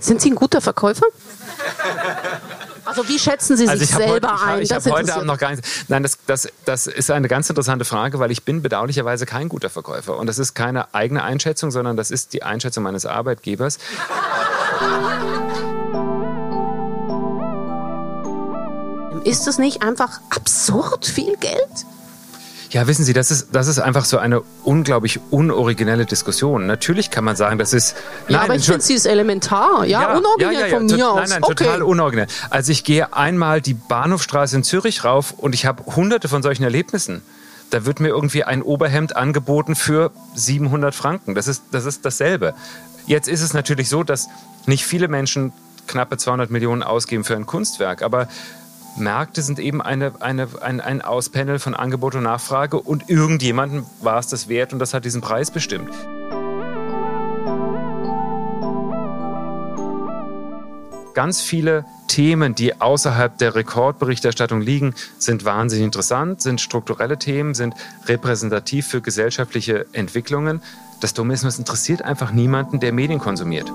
Sind Sie ein guter Verkäufer? Also wie schätzen Sie Also sich ich habe selber heute, ein? ich, ich Das hab heute Abend noch gar nicht. Nein, das, das, das ist eine ganz interessante Frage, weil ich bin bedauerlicherweise kein guter Verkäufer. Und das ist keine eigene Einschätzung, sondern das ist die Einschätzung meines Arbeitgebers. Ist es nicht einfach absurd viel Geld? Ja, wissen Sie, das ist, das ist einfach so eine unglaublich unoriginelle Diskussion. Natürlich kann man sagen, das ist. Ja, aber ich finde, sie ist elementar. Ja, unoriginell von tot- mir aus. Nein, nein, okay. total unoriginell. Also ich gehe einmal die Bahnhofstraße in Zürich rauf und ich habe hunderte von solchen Erlebnissen. Da wird mir irgendwie ein Oberhemd angeboten für 700 Franken. Das ist, das ist dasselbe. Jetzt ist es natürlich so, dass nicht viele Menschen knappe 200 Millionen ausgeben für ein Kunstwerk, aber Märkte sind eben eine, eine, ein, ein Auspanel von Angebot und Nachfrage und irgendjemandem war es das wert und das hat diesen Preis bestimmt. Ganz viele Themen, die außerhalb der Rekordberichterstattung liegen, sind wahnsinnig interessant, sind strukturelle Themen, sind repräsentativ für gesellschaftliche Entwicklungen. Das Dumme interessiert einfach niemanden, der Medien konsumiert.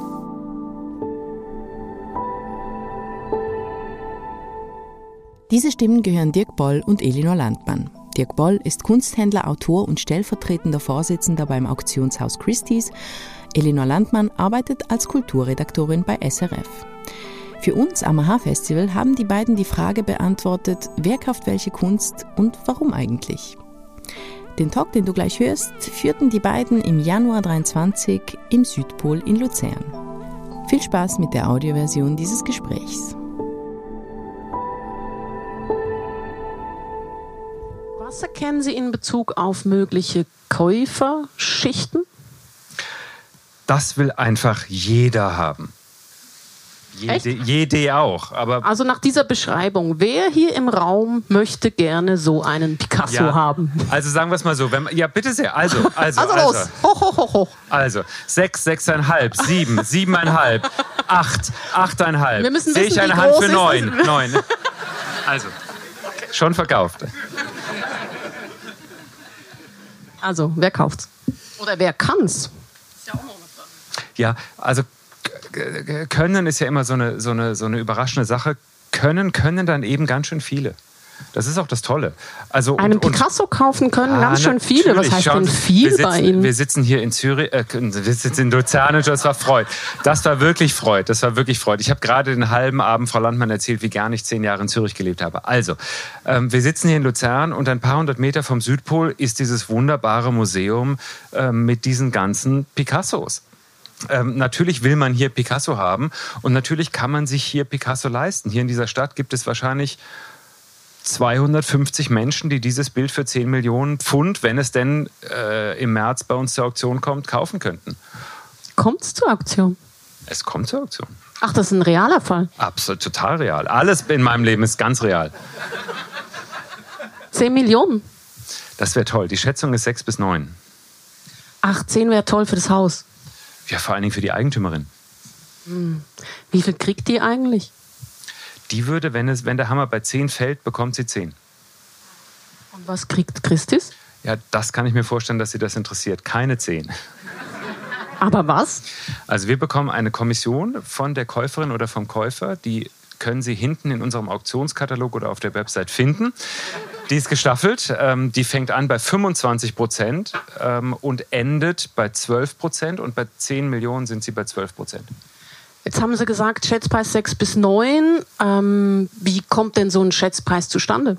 Diese Stimmen gehören Dirk Boll und Elinor Landmann. Dirk Boll ist Kunsthändler, Autor und stellvertretender Vorsitzender beim Auktionshaus Christie's. Elinor Landmann arbeitet als Kulturredaktorin bei SRF. Für uns am AHA-Festival haben die beiden die Frage beantwortet, wer kauft welche Kunst und warum eigentlich. Den Talk, den du gleich hörst, führten die beiden im Januar 23 im Südpol in Luzern. Viel Spaß mit der Audioversion dieses Gesprächs. Was erkennen Sie in Bezug auf mögliche Käuferschichten? Das will einfach jeder haben. Jede, jede auch. Aber Also nach dieser Beschreibung, wer hier im Raum möchte gerne so einen Picasso ja, haben? Also sagen wir es mal so. Wenn, ja, bitte sehr. Also, also, Also also, los, hoch, hoch, hoch, hoch. also sechs, sechseinhalb, sieben, siebeneinhalb, acht, achteinhalb. Wir müssen Sehe ich wissen, eine Hand für neun. neun. Also, schon verkauft. Also, wer kauft's? Oder wer kann's? Ja, also k- k- Können ist ja immer so eine, so, eine, so eine überraschende Sache. Können können dann eben ganz schön viele. Das ist auch das Tolle. Also, Einen Picasso kaufen können ganz schön viele. Was heißt denn viel bei Ihnen? Wir sitzen hier in Zürich, äh, wir sitzen in Luzern und das war Freud. Das war wirklich Freud. Das war wirklich Freud. Ich habe gerade den halben Abend Frau Landmann erzählt, wie gar nicht zehn Jahre in Zürich gelebt habe. Also, ähm, wir sitzen hier in Luzern und ein paar hundert Meter vom Südpol ist dieses wunderbare Museum ähm, mit diesen ganzen Picassos. Ähm, natürlich will man hier Picasso haben und natürlich kann man sich hier Picasso leisten. Hier in dieser Stadt gibt es wahrscheinlich 250 Menschen, die dieses Bild für 10 Millionen Pfund, wenn es denn äh, im März bei uns zur Auktion kommt, kaufen könnten. Kommt's zur Auktion? Es kommt zur Auktion. Ach, das ist ein realer Fall. Absolut, total real. Alles in meinem Leben ist ganz real. 10 Millionen. Das wäre toll. Die Schätzung ist 6 bis 9. Ach, 10 wäre toll für das Haus. Ja, vor allen Dingen für die Eigentümerin. Wie viel kriegt die eigentlich? Die würde, wenn, es, wenn der Hammer bei 10 fällt, bekommt sie 10. Und was kriegt Christis? Ja, das kann ich mir vorstellen, dass sie das interessiert. Keine 10. Aber was? Also wir bekommen eine Kommission von der Käuferin oder vom Käufer, die können Sie hinten in unserem Auktionskatalog oder auf der Website finden. Die ist gestaffelt. Ähm, die fängt an bei 25 Prozent ähm, und endet bei 12 Prozent. Und bei 10 Millionen sind sie bei 12 Prozent. Jetzt haben Sie gesagt, Schätzpreis 6 bis 9. Ähm, wie kommt denn so ein Schätzpreis zustande?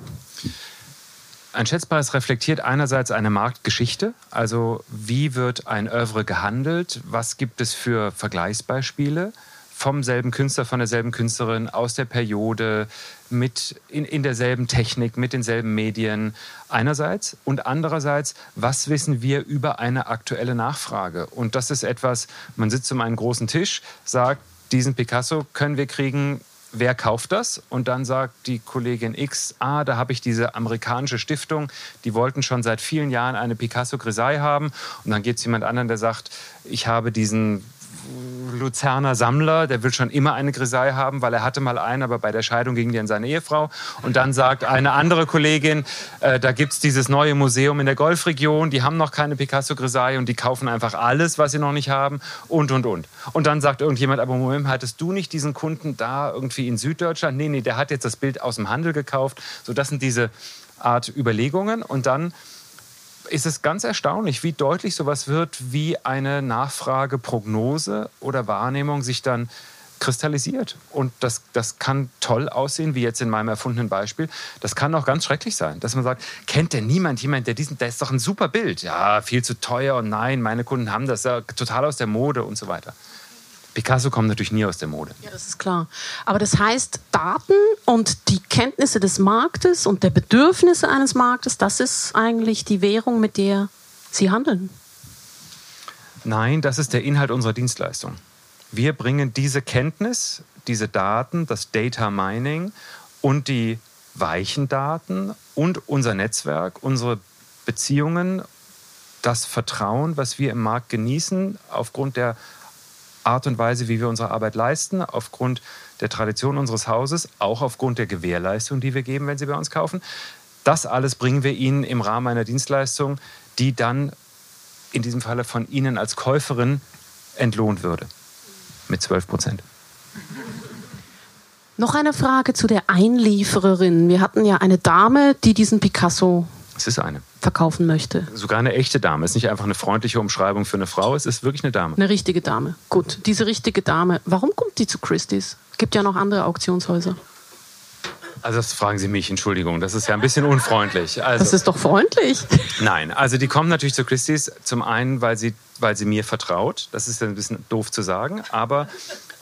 Ein Schätzpreis reflektiert einerseits eine Marktgeschichte, also wie wird ein Oeuvre gehandelt, was gibt es für Vergleichsbeispiele vom selben Künstler, von derselben Künstlerin, aus der Periode, mit in, in derselben Technik, mit denselben Medien einerseits und andererseits, was wissen wir über eine aktuelle Nachfrage? Und das ist etwas, man sitzt um einen großen Tisch, sagt, diesen Picasso können wir kriegen, wer kauft das? Und dann sagt die Kollegin X, ah, da habe ich diese amerikanische Stiftung, die wollten schon seit vielen Jahren eine Picasso Grisaille haben. Und dann gibt es jemand anderen, der sagt, ich habe diesen Luzerner Sammler, der will schon immer eine Grisaille haben, weil er hatte mal eine, aber bei der Scheidung ging die an seine Ehefrau. Und dann sagt eine andere Kollegin, äh, da gibt es dieses neue Museum in der Golfregion, die haben noch keine Picasso-Grisaille und die kaufen einfach alles, was sie noch nicht haben und, und, und. Und dann sagt irgendjemand, aber Moment, hattest du nicht diesen Kunden da irgendwie in Süddeutschland? Nee, nee, der hat jetzt das Bild aus dem Handel gekauft. So, das sind diese Art Überlegungen. Und dann ist es ganz erstaunlich, wie deutlich sowas wird, wie eine Nachfrageprognose oder Wahrnehmung sich dann kristallisiert. Und das, das kann toll aussehen, wie jetzt in meinem erfundenen Beispiel. Das kann auch ganz schrecklich sein, dass man sagt, kennt denn niemand jemand, der diesen, der ist doch ein super Bild. Ja, viel zu teuer und nein, meine Kunden haben das ja total aus der Mode und so weiter. Picasso kommt natürlich nie aus der Mode. Ja, das ist klar. Aber das heißt, Daten und die Kenntnisse des Marktes und der Bedürfnisse eines Marktes, das ist eigentlich die Währung, mit der Sie handeln. Nein, das ist der Inhalt unserer Dienstleistung. Wir bringen diese Kenntnis, diese Daten, das Data Mining und die weichen Daten und unser Netzwerk, unsere Beziehungen, das Vertrauen, was wir im Markt genießen, aufgrund der Art und Weise, wie wir unsere Arbeit leisten, aufgrund der Tradition unseres Hauses, auch aufgrund der Gewährleistung, die wir geben, wenn Sie bei uns kaufen. Das alles bringen wir Ihnen im Rahmen einer Dienstleistung, die dann in diesem Falle von Ihnen als Käuferin entlohnt würde. Mit 12 Prozent. Noch eine Frage zu der Einliefererin. Wir hatten ja eine Dame, die diesen Picasso es ist eine. verkaufen möchte. Sogar eine echte Dame. Es ist nicht einfach eine freundliche Umschreibung für eine Frau, es ist wirklich eine Dame. Eine richtige Dame. Gut, diese richtige Dame, warum kommt die zu Christie's? Gibt ja noch andere Auktionshäuser. Also das fragen Sie mich, Entschuldigung, das ist ja ein bisschen unfreundlich. Also, das ist doch freundlich. Nein, also die kommt natürlich zu Christie's zum einen, weil sie, weil sie mir vertraut. Das ist ja ein bisschen doof zu sagen, aber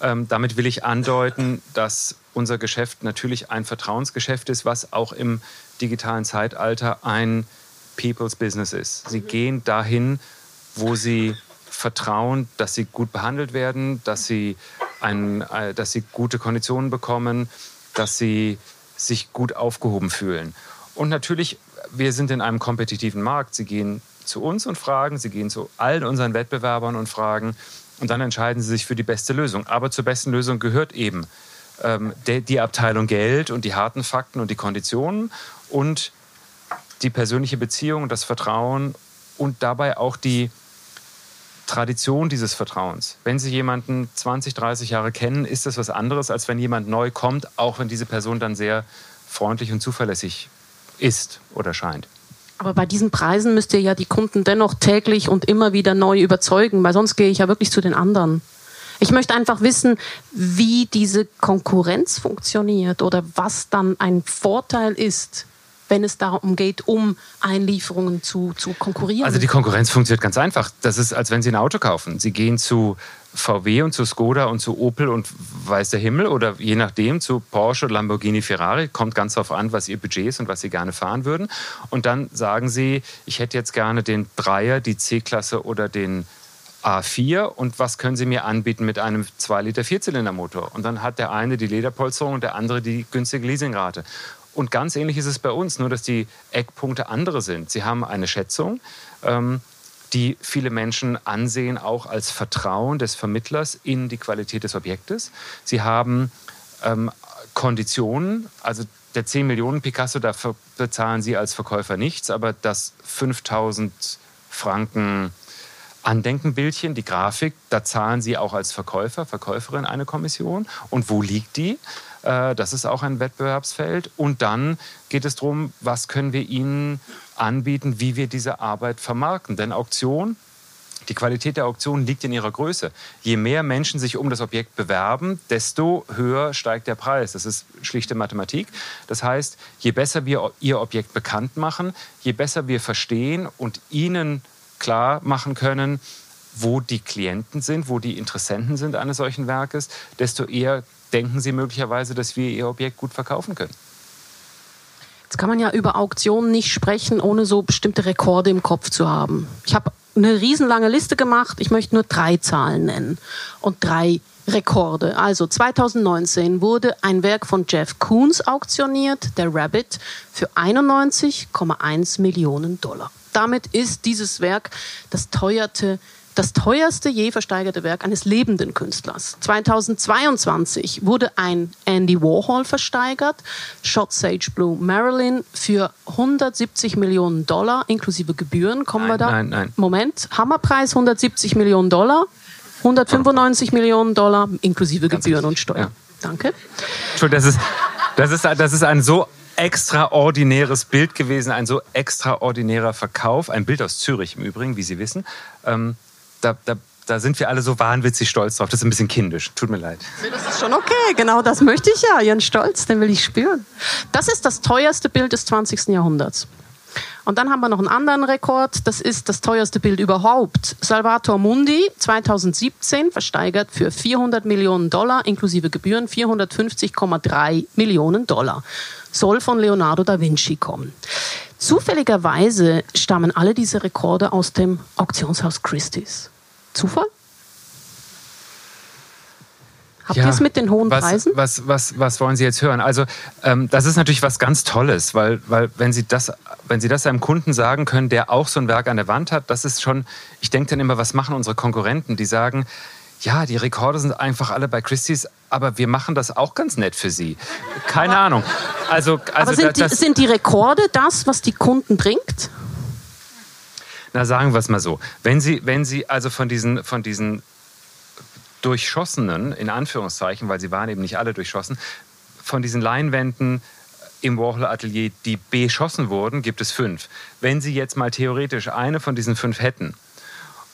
ähm, damit will ich andeuten, dass unser Geschäft natürlich ein Vertrauensgeschäft ist, was auch im digitalen Zeitalter ein People's Business ist. Sie gehen dahin, wo sie vertrauen, dass sie gut behandelt werden, dass sie, ein, äh, dass sie gute Konditionen bekommen, dass sie sich gut aufgehoben fühlen. Und natürlich, wir sind in einem kompetitiven Markt. Sie gehen zu uns und fragen, sie gehen zu allen unseren Wettbewerbern und fragen und dann entscheiden sie sich für die beste Lösung. Aber zur besten Lösung gehört eben ähm, de, die Abteilung Geld und die harten Fakten und die Konditionen und die persönliche Beziehung, das Vertrauen und dabei auch die Tradition dieses Vertrauens. Wenn Sie jemanden 20, 30 Jahre kennen, ist das was anderes, als wenn jemand neu kommt, auch wenn diese Person dann sehr freundlich und zuverlässig ist oder scheint. Aber bei diesen Preisen müsst ihr ja die Kunden dennoch täglich und immer wieder neu überzeugen, weil sonst gehe ich ja wirklich zu den anderen. Ich möchte einfach wissen, wie diese Konkurrenz funktioniert oder was dann ein Vorteil ist wenn es darum geht, um Einlieferungen zu, zu konkurrieren? Also die Konkurrenz funktioniert ganz einfach. Das ist, als wenn Sie ein Auto kaufen. Sie gehen zu VW und zu Skoda und zu Opel und weiß der Himmel oder je nachdem zu Porsche, Lamborghini, Ferrari. Kommt ganz darauf an, was Ihr Budget ist und was Sie gerne fahren würden. Und dann sagen Sie, ich hätte jetzt gerne den Dreier, die C-Klasse oder den A4 und was können Sie mir anbieten mit einem 2 Liter Vierzylindermotor? Und dann hat der eine die Lederpolsterung und der andere die günstige Leasingrate. Und ganz ähnlich ist es bei uns, nur dass die Eckpunkte andere sind. Sie haben eine Schätzung, ähm, die viele Menschen ansehen auch als Vertrauen des Vermittlers in die Qualität des Objektes. Sie haben ähm, Konditionen, also der 10 Millionen Picasso, da bezahlen Sie als Verkäufer nichts, aber das 5000 Franken Andenkenbildchen, die Grafik, da zahlen Sie auch als Verkäufer, Verkäuferin eine Kommission. Und wo liegt die? Äh, das ist auch ein Wettbewerbsfeld. Und dann geht es darum, was können wir Ihnen anbieten, wie wir diese Arbeit vermarkten. Denn Auktion, die Qualität der Auktion liegt in ihrer Größe. Je mehr Menschen sich um das Objekt bewerben, desto höher steigt der Preis. Das ist schlichte Mathematik. Das heißt, je besser wir Ihr Objekt bekannt machen, je besser wir verstehen und Ihnen klar machen können, wo die Klienten sind, wo die Interessenten sind eines solchen Werkes, desto eher denken Sie möglicherweise, dass wir Ihr Objekt gut verkaufen können. Jetzt kann man ja über Auktionen nicht sprechen, ohne so bestimmte Rekorde im Kopf zu haben. Ich habe eine riesenlange Liste gemacht. Ich möchte nur drei Zahlen nennen und drei Rekorde. Also 2019 wurde ein Werk von Jeff Koons auktioniert, der Rabbit, für 91,1 Millionen Dollar. Damit ist dieses Werk das teuerte das teuerste je versteigerte Werk eines lebenden Künstlers. 2022 wurde ein Andy Warhol versteigert, Shot Sage Blue Marilyn, für 170 Millionen Dollar inklusive Gebühren. Kommen nein, wir da? Nein, nein. Moment, Hammerpreis 170 Millionen Dollar, 195 Millionen Dollar inklusive Ganz Gebühren richtig, und Steuern. ja. Danke. Entschuldigung, das ist, das, ist, das ist ein so extraordinäres Bild gewesen, ein so extraordinärer Verkauf. Ein Bild aus Zürich im Übrigen, wie Sie wissen. Ähm, da, da, da sind wir alle so wahnwitzig stolz drauf. Das ist ein bisschen kindisch. Tut mir leid. Das ist schon okay, genau das möchte ich ja. Ihren Stolz, den will ich spüren. Das ist das teuerste Bild des 20. Jahrhunderts. Und dann haben wir noch einen anderen Rekord. Das ist das teuerste Bild überhaupt. Salvator Mundi 2017 versteigert für 400 Millionen Dollar inklusive Gebühren 450,3 Millionen Dollar. Soll von Leonardo da Vinci kommen. Zufälligerweise stammen alle diese Rekorde aus dem Auktionshaus Christie's. Zufall? Habt ihr es mit den hohen was, Preisen? Was, was, was wollen Sie jetzt hören? Also, ähm, das ist natürlich was ganz Tolles, weil, weil wenn, Sie das, wenn Sie das einem Kunden sagen können, der auch so ein Werk an der Wand hat, das ist schon, ich denke dann immer, was machen unsere Konkurrenten? Die sagen, ja, die Rekorde sind einfach alle bei Christie's, aber wir machen das auch ganz nett für Sie. Keine Ahnung. Also, also Aber sind die, das, sind die Rekorde das, was die Kunden bringt? Na, sagen wir es mal so. Wenn Sie, wenn Sie also von diesen, von diesen durchschossenen, in Anführungszeichen, weil sie waren eben nicht alle durchschossen, von diesen Leinwänden im Warhol-Atelier, die beschossen wurden, gibt es fünf. Wenn Sie jetzt mal theoretisch eine von diesen fünf hätten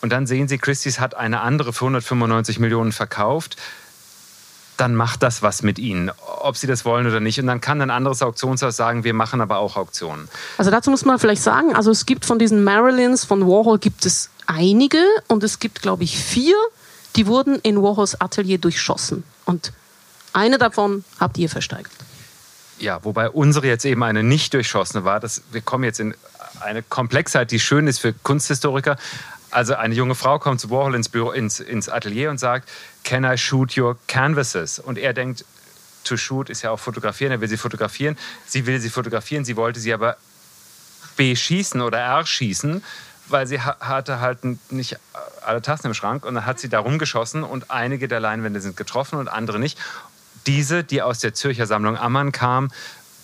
und dann sehen Sie, Christie's hat eine andere für 195 Millionen verkauft, dann macht das was mit Ihnen, ob Sie das wollen oder nicht. Und dann kann ein anderes Auktionshaus sagen, wir machen aber auch Auktionen. Also dazu muss man vielleicht sagen, also es gibt von diesen Marilyns von Warhol gibt es einige und es gibt, glaube ich, vier, die wurden in Warhols Atelier durchschossen. Und eine davon habt ihr versteigert. Ja, wobei unsere jetzt eben eine nicht durchschossene war. Das, wir kommen jetzt in eine Komplexheit, die schön ist für Kunsthistoriker. Also eine junge Frau kommt zu Warhol ins, Büro, ins, ins Atelier und sagt, can I shoot your canvases? Und er denkt, to shoot ist ja auch fotografieren, er will sie fotografieren. Sie will sie fotografieren, sie wollte sie aber beschießen oder erschießen, weil sie ha hatte halt nicht alle Tassen im Schrank und dann hat sie da rumgeschossen und einige der Leinwände sind getroffen und andere nicht. Diese, die aus der Zürcher Sammlung Ammann kam,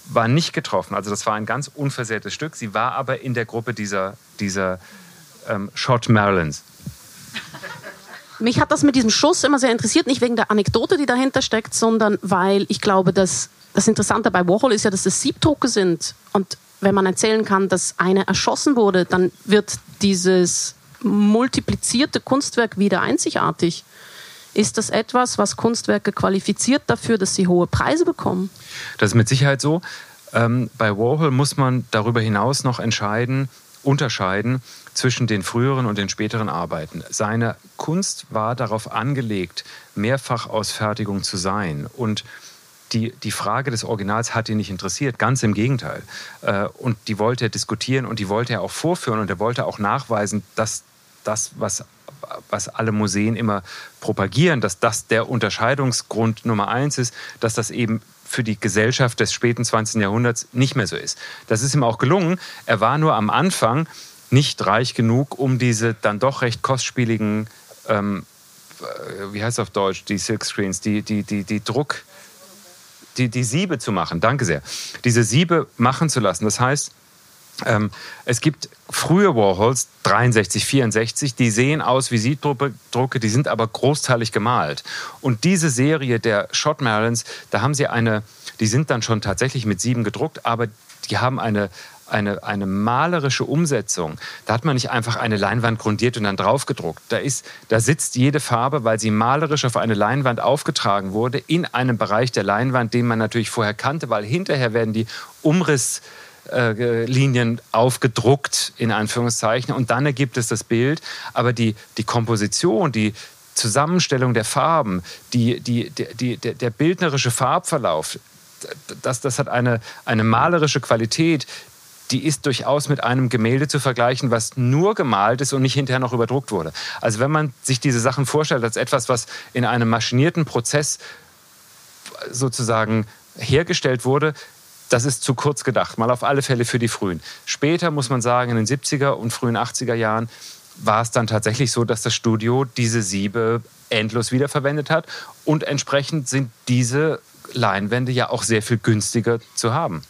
war nicht getroffen. Also das war ein ganz unversehrtes Stück. Sie war aber in der Gruppe dieser, dieser ähm, Shot Marylands. Mich hat das mit diesem Schuss immer sehr interessiert, nicht wegen der Anekdote, die dahinter steckt, sondern weil ich glaube, dass das Interessante bei Warhol ist ja, dass es Siebdrucke sind. Und wenn man erzählen kann, dass eine erschossen wurde, dann wird dieses multiplizierte Kunstwerk wieder einzigartig. Ist das etwas, was Kunstwerke qualifiziert dafür, dass sie hohe Preise bekommen? Das ist mit Sicherheit so. Ähm, bei Warhol muss man darüber hinaus noch entscheiden, unterscheiden zwischen den früheren und den späteren Arbeiten. Seine Kunst war darauf angelegt, Mehrfachausfertigung zu sein. Und die, die Frage des Originals hat ihn nicht interessiert, ganz im Gegenteil. Äh, und die wollte er diskutieren und die wollte er auch vorführen und er wollte auch nachweisen, dass das, was, was alle Museen immer propagieren, dass das der Unterscheidungsgrund Nummer eins ist, dass das eben für die Gesellschaft des späten 20. Jahrhunderts nicht mehr so ist. Das ist ihm auch gelungen. Er war nur am Anfang nicht reich genug, um diese dann doch recht kostspieligen, ähm, wie heißt es auf Deutsch, die Silkscreens, die, die, die, die Druck, die, die Siebe zu machen. Danke sehr. Diese Siebe machen zu lassen. Das heißt, ähm, es gibt frühe Warhols, 63, 64, die sehen aus wie Siebdrucke, die sind aber großteilig gemalt. Und diese Serie der Shot Marlins, da haben sie eine, die sind dann schon tatsächlich mit sieben gedruckt, aber die haben eine, eine, eine malerische Umsetzung. Da hat man nicht einfach eine Leinwand grundiert und dann drauf gedruckt. Da, ist, da sitzt jede Farbe, weil sie malerisch auf eine Leinwand aufgetragen wurde, in einem Bereich der Leinwand, den man natürlich vorher kannte, weil hinterher werden die Umriss Linien aufgedruckt, in Anführungszeichen, und dann ergibt es das Bild. Aber die, die Komposition, die Zusammenstellung der Farben, die, die, die, die, der bildnerische Farbverlauf, das, das hat eine, eine malerische Qualität, die ist durchaus mit einem Gemälde zu vergleichen, was nur gemalt ist und nicht hinterher noch überdruckt wurde. Also wenn man sich diese Sachen vorstellt als etwas, was in einem maschinierten Prozess sozusagen hergestellt wurde, das ist zu kurz gedacht, mal auf alle Fälle für die Frühen. Später muss man sagen, in den 70er und frühen 80er Jahren war es dann tatsächlich so, dass das Studio diese Siebe endlos wiederverwendet hat und entsprechend sind diese Leinwände ja auch sehr viel günstiger zu haben.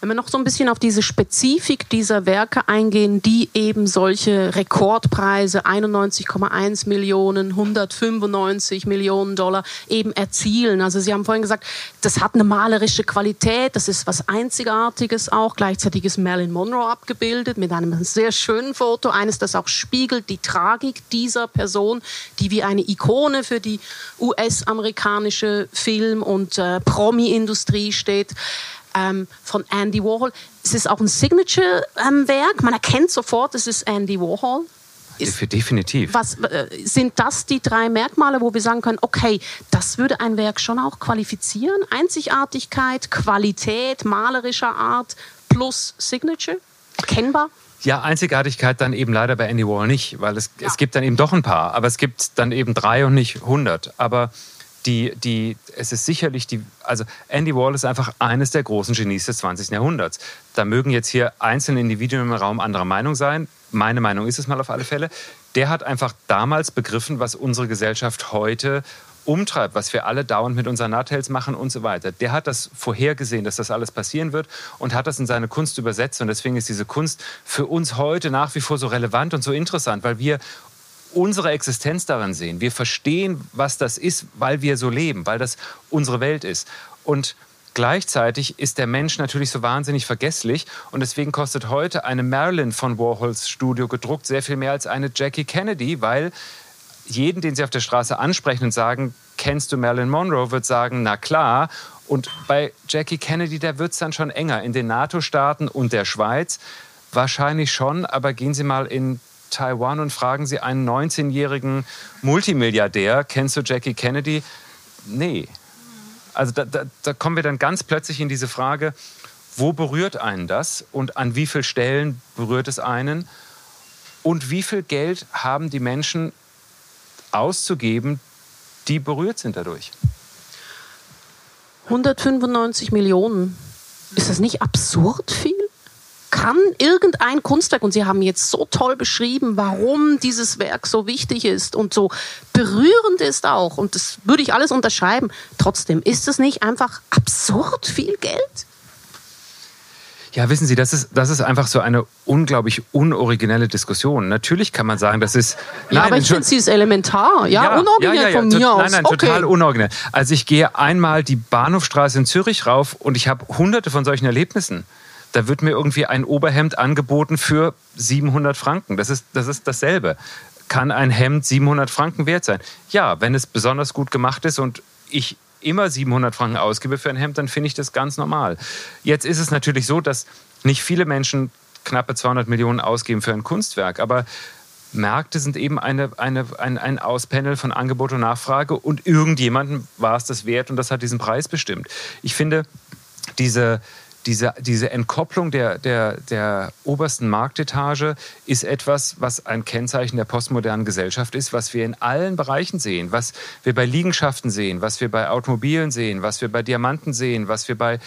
Wenn wir noch so ein bisschen auf diese Spezifik dieser Werke eingehen, die eben solche Rekordpreise 91,1 Millionen, 195 Millionen Dollar eben erzielen. Also Sie haben vorhin gesagt, das hat eine malerische Qualität, das ist was Einzigartiges auch. Gleichzeitig ist Marilyn Monroe abgebildet mit einem sehr schönen Foto, eines, das auch spiegelt die Tragik dieser Person, die wie eine Ikone für die US-amerikanische Film- und äh, Promi-Industrie steht ähm, von Andy Warhol. Es ist auch ein Signature-Werk. Ähm, Man erkennt sofort, es ist Andy Warhol. Ist, Definitiv. Was, äh, sind das die drei Merkmale, wo wir sagen können, okay, das würde ein Werk schon auch qualifizieren? Einzigartigkeit, Qualität, malerischer Art plus Signature? Erkennbar? Ja, Einzigartigkeit dann eben leider bei Andy Warhol nicht, weil es, ja. es gibt dann eben doch ein paar, aber es gibt dann eben drei und nicht hundert. Aber die, die, es ist sicherlich die, also Andy Wall ist einfach eines der großen Genies des 20. Jahrhunderts. Da mögen jetzt hier einzelne Individuen im Raum anderer Meinung sein. Meine Meinung ist es mal auf alle Fälle. Der hat einfach damals begriffen, was unsere Gesellschaft heute umtreibt, was wir alle dauernd mit unseren Nahtels machen und so weiter. Der hat das vorhergesehen, dass das alles passieren wird und hat das in seine Kunst übersetzt. Und deswegen ist diese Kunst für uns heute nach wie vor so relevant und so interessant, weil wir unsere Existenz daran sehen. Wir verstehen, was das ist, weil wir so leben, weil das unsere Welt ist. Und gleichzeitig ist der Mensch natürlich so wahnsinnig vergesslich und deswegen kostet heute eine Marilyn von Warhols Studio gedruckt sehr viel mehr als eine Jackie Kennedy, weil jeden, den Sie auf der Straße ansprechen und sagen, kennst du Marilyn Monroe, wird sagen, na klar. Und bei Jackie Kennedy, da wird es dann schon enger. In den NATO-Staaten und der Schweiz wahrscheinlich schon, aber gehen Sie mal in Taiwan und fragen Sie einen 19-jährigen Multimilliardär, kennst du Jackie Kennedy? Nee. Also da, da, da kommen wir dann ganz plötzlich in diese Frage, wo berührt einen das und an wie vielen Stellen berührt es einen und wie viel Geld haben die Menschen auszugeben, die berührt sind dadurch? 195 Millionen. Ist das nicht absurd viel? Kann irgendein Kunstwerk, und Sie haben jetzt so toll beschrieben, warum dieses Werk so wichtig ist und so berührend ist auch, und das würde ich alles unterschreiben, trotzdem ist es nicht einfach absurd viel Geld? Ja, wissen Sie, das ist, das ist einfach so eine unglaublich unoriginelle Diskussion. Natürlich kann man sagen, das ist. Ja, aber ich finde, sie ist elementar. Ja, ja unoriginell ja, ja, von mir aus. Nein, nein, okay. total unoriginell. Also, ich gehe einmal die Bahnhofstraße in Zürich rauf und ich habe hunderte von solchen Erlebnissen da wird mir irgendwie ein Oberhemd angeboten für 700 Franken. Das ist, das ist dasselbe. Kann ein Hemd 700 Franken wert sein? Ja, wenn es besonders gut gemacht ist und ich immer 700 Franken ausgebe für ein Hemd, dann finde ich das ganz normal. Jetzt ist es natürlich so, dass nicht viele Menschen knappe 200 Millionen ausgeben für ein Kunstwerk, aber Märkte sind eben eine, eine, ein, ein Auspanel von Angebot und Nachfrage und irgendjemandem war es das wert und das hat diesen Preis bestimmt. Ich finde, diese, diese, diese Entkopplung der, der, der obersten Marktetage ist etwas, was ein Kennzeichen der postmodernen Gesellschaft ist, was wir in allen Bereichen sehen, was wir bei Liegenschaften sehen, was wir bei Automobilen sehen, was wir bei Diamanten sehen, was wir bei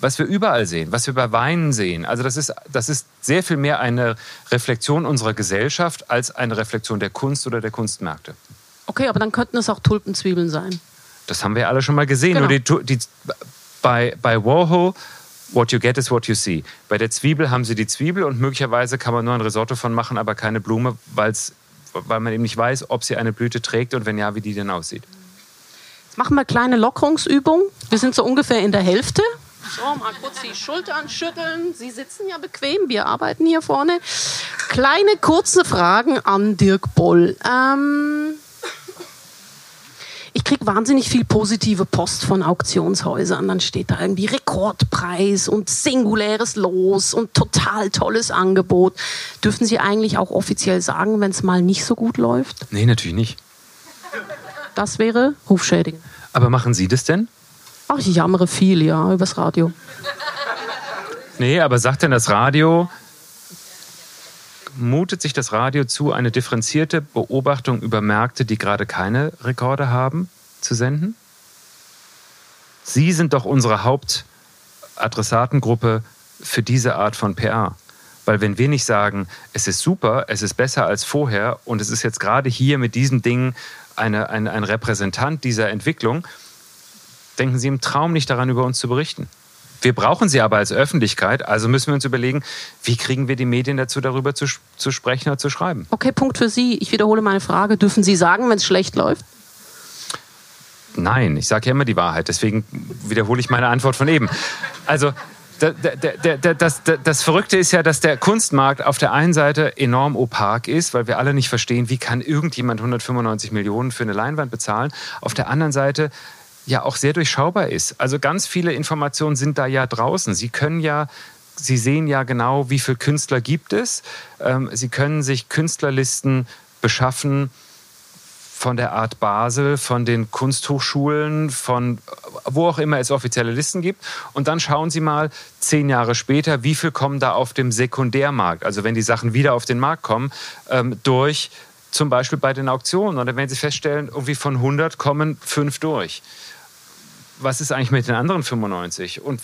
was wir überall sehen, was wir bei Weinen sehen. Also das ist, das ist sehr viel mehr eine Reflexion unserer Gesellschaft als eine Reflexion der Kunst oder der Kunstmärkte. Okay, aber dann könnten es auch Tulpenzwiebeln sein. Das haben wir alle schon mal gesehen. Genau. Nur die, die, bei, bei Warhol What you get is what you see. Bei der Zwiebel haben sie die Zwiebel und möglicherweise kann man nur ein Risotto von machen, aber keine Blume, weil's, weil man eben nicht weiß, ob sie eine Blüte trägt und wenn ja, wie die denn aussieht. Jetzt machen wir kleine Lockerungsübung. Wir sind so ungefähr in der Hälfte. So, mal kurz die Schultern schütteln. Sie sitzen ja bequem, wir arbeiten hier vorne. Kleine kurze Fragen an Dirk Boll. Ähm, ich kriege wahnsinnig viel positive Post von Auktionshäusern. Dann steht da irgendwie Rekordpreis und singuläres Los und total tolles Angebot. Dürfen Sie eigentlich auch offiziell sagen, wenn es mal nicht so gut läuft? Nee, natürlich nicht. Das wäre rufschädigend. Aber machen Sie das denn? Ach, ich jammere viel, ja, übers Radio. Nee, aber sagt denn das Radio, mutet sich das Radio zu, eine differenzierte Beobachtung über Märkte, die gerade keine Rekorde haben, zu senden? Sie sind doch unsere Hauptadressatengruppe für diese Art von PR. Weil wenn wir nicht sagen, es ist super, es ist besser als vorher und es ist jetzt gerade hier mit diesem Ding eine, ein, ein Repräsentant dieser Entwicklung, denken Sie im Traum nicht daran, über uns zu berichten. Wir brauchen sie aber als Öffentlichkeit, also müssen wir uns überlegen, wie kriegen wir die Medien dazu, darüber zu, zu sprechen oder zu schreiben. Okay, Punkt für Sie. Ich wiederhole meine Frage. Dürfen Sie sagen, wenn es schlecht läuft? Nein, ich sage ja immer die Wahrheit, deswegen wiederhole ich meine Antwort von eben. Also das, das, das, Verrückte ist ja, dass der Kunstmarkt auf der einen Seite enorm opak ist, weil wir alle nicht verstehen, wie kann irgendjemand 195 Millionen für eine Leinwand bezahlen. Auf der anderen Seite ja auch sehr durchschaubar ist. Also ganz viele Informationen sind da ja draußen. Sie können ja Sie sehen ja genau, wie viele Künstler gibt es. Ähm, Sie können sich Künstlerlisten beschaffen von der Art Basel, von den Kunsthochschulen, von wo auch immer es offizielle Listen gibt. Und dann schauen Sie mal zehn Jahre später, wie viel kommen da auf dem Sekundärmarkt, also wenn die Sachen wieder auf den Markt kommen, ähm, durch zum Beispiel bei den Auktionen. Und dann werden Sie feststellen, irgendwie von 100 kommen fünf durch was ist eigentlich mit den anderen 95? Und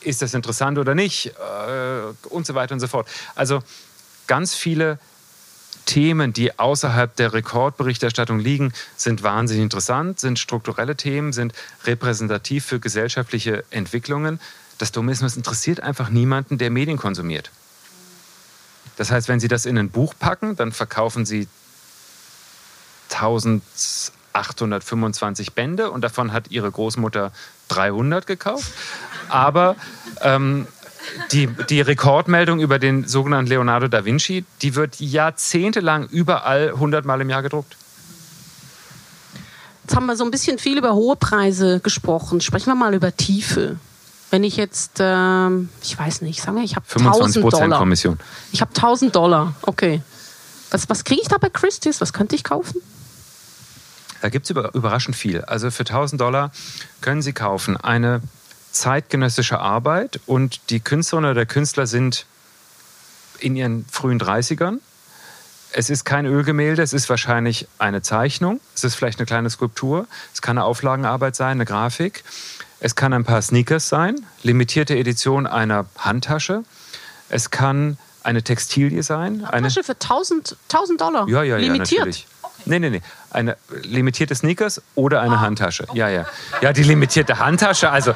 ist das interessant oder nicht? Äh, und so weiter und so fort. Also ganz viele Themen, die außerhalb der Rekordberichterstattung liegen, sind wahnsinnig interessant, sind strukturelle Themen, sind repräsentativ für gesellschaftliche Entwicklungen. Das Domismus interessiert einfach niemanden, der Medien konsumiert. Das heißt, wenn Sie das in ein Buch packen, dann verkaufen Sie 1000 825 Bände und davon hat ihre Großmutter 300 gekauft. Aber ähm, die, die Rekordmeldung über den sogenannten Leonardo da Vinci, die wird jahrzehntelang überall 100 Mal im Jahr gedruckt. Jetzt haben wir so ein bisschen viel über hohe Preise gesprochen. Sprechen wir mal über Tiefe. Wenn ich jetzt, äh, ich weiß nicht, sagen wir, ich habe 1000 Dollar. Kommission. Ich habe 1000 Dollar, okay. Was, was kriege ich da bei Christie's? Was könnte ich kaufen? Da gibt es überraschend viel. Also für 1000 Dollar können Sie kaufen eine zeitgenössische Arbeit und die Künstlerin oder der Künstler sind in ihren frühen 30ern. Es ist kein Ölgemälde, es ist wahrscheinlich eine Zeichnung, es ist vielleicht eine kleine Skulptur, es kann eine Auflagenarbeit sein, eine Grafik, es kann ein paar Sneakers sein, limitierte Edition einer Handtasche, es kann eine Textilie sein. Handtasche eine für 1000, 1000 Dollar? Ja, ja, ja, Limitiert? natürlich. Nee, nee, nee. Eine limitierte Sneakers oder eine ah. Handtasche. Ja, ja. Ja, die limitierte Handtasche, also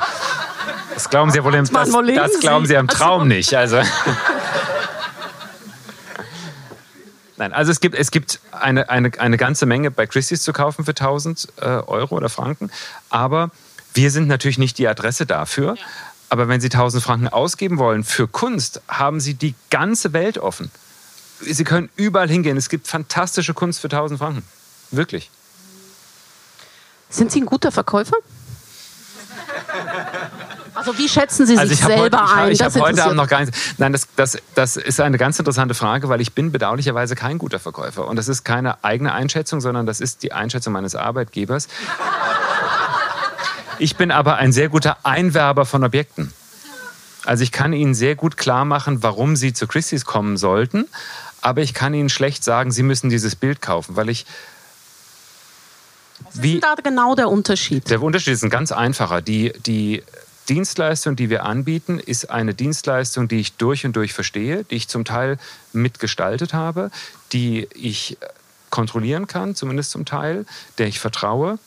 das glauben Sie ja wohl im, das, das glauben Sie im Traum nicht. Also. Nein, also es gibt, es gibt eine, eine, eine ganze Menge bei Christie's zu kaufen für 1000 äh, Euro oder Franken. Aber wir sind natürlich nicht die Adresse dafür. Ja. Aber wenn Sie 1000 Franken ausgeben wollen für Kunst, haben Sie die ganze Welt offen. Sie können überall hingehen. Es gibt fantastische Kunst für 1000 Franken. Wirklich. Sind Sie ein guter Verkäufer? Also wie schätzen Sie also sich selber heute, ein? Ich, ich habe heute Abend noch gar nicht. Nein, das, das, das ist eine ganz interessante Frage, weil ich bin bedauerlicherweise kein guter Verkäufer. Und das ist keine eigene Einschätzung, sondern das ist die Einschätzung meines Arbeitgebers. Ich bin aber ein sehr guter Einwerber von Objekten. Also ich kann Ihnen sehr gut klar machen, warum Sie zu Christie's kommen sollten aber ich kann Ihnen schlecht sagen, Sie müssen dieses Bild kaufen, weil ich. Was ist wie, da genau der Unterschied? Der Unterschied ist ein ganz einfacher. Die, die Dienstleistung, die wir anbieten, ist eine Dienstleistung, die ich durch und durch verstehe, die ich zum Teil mitgestaltet habe, die ich kontrollieren kann, zumindest zum Teil, der ich vertraue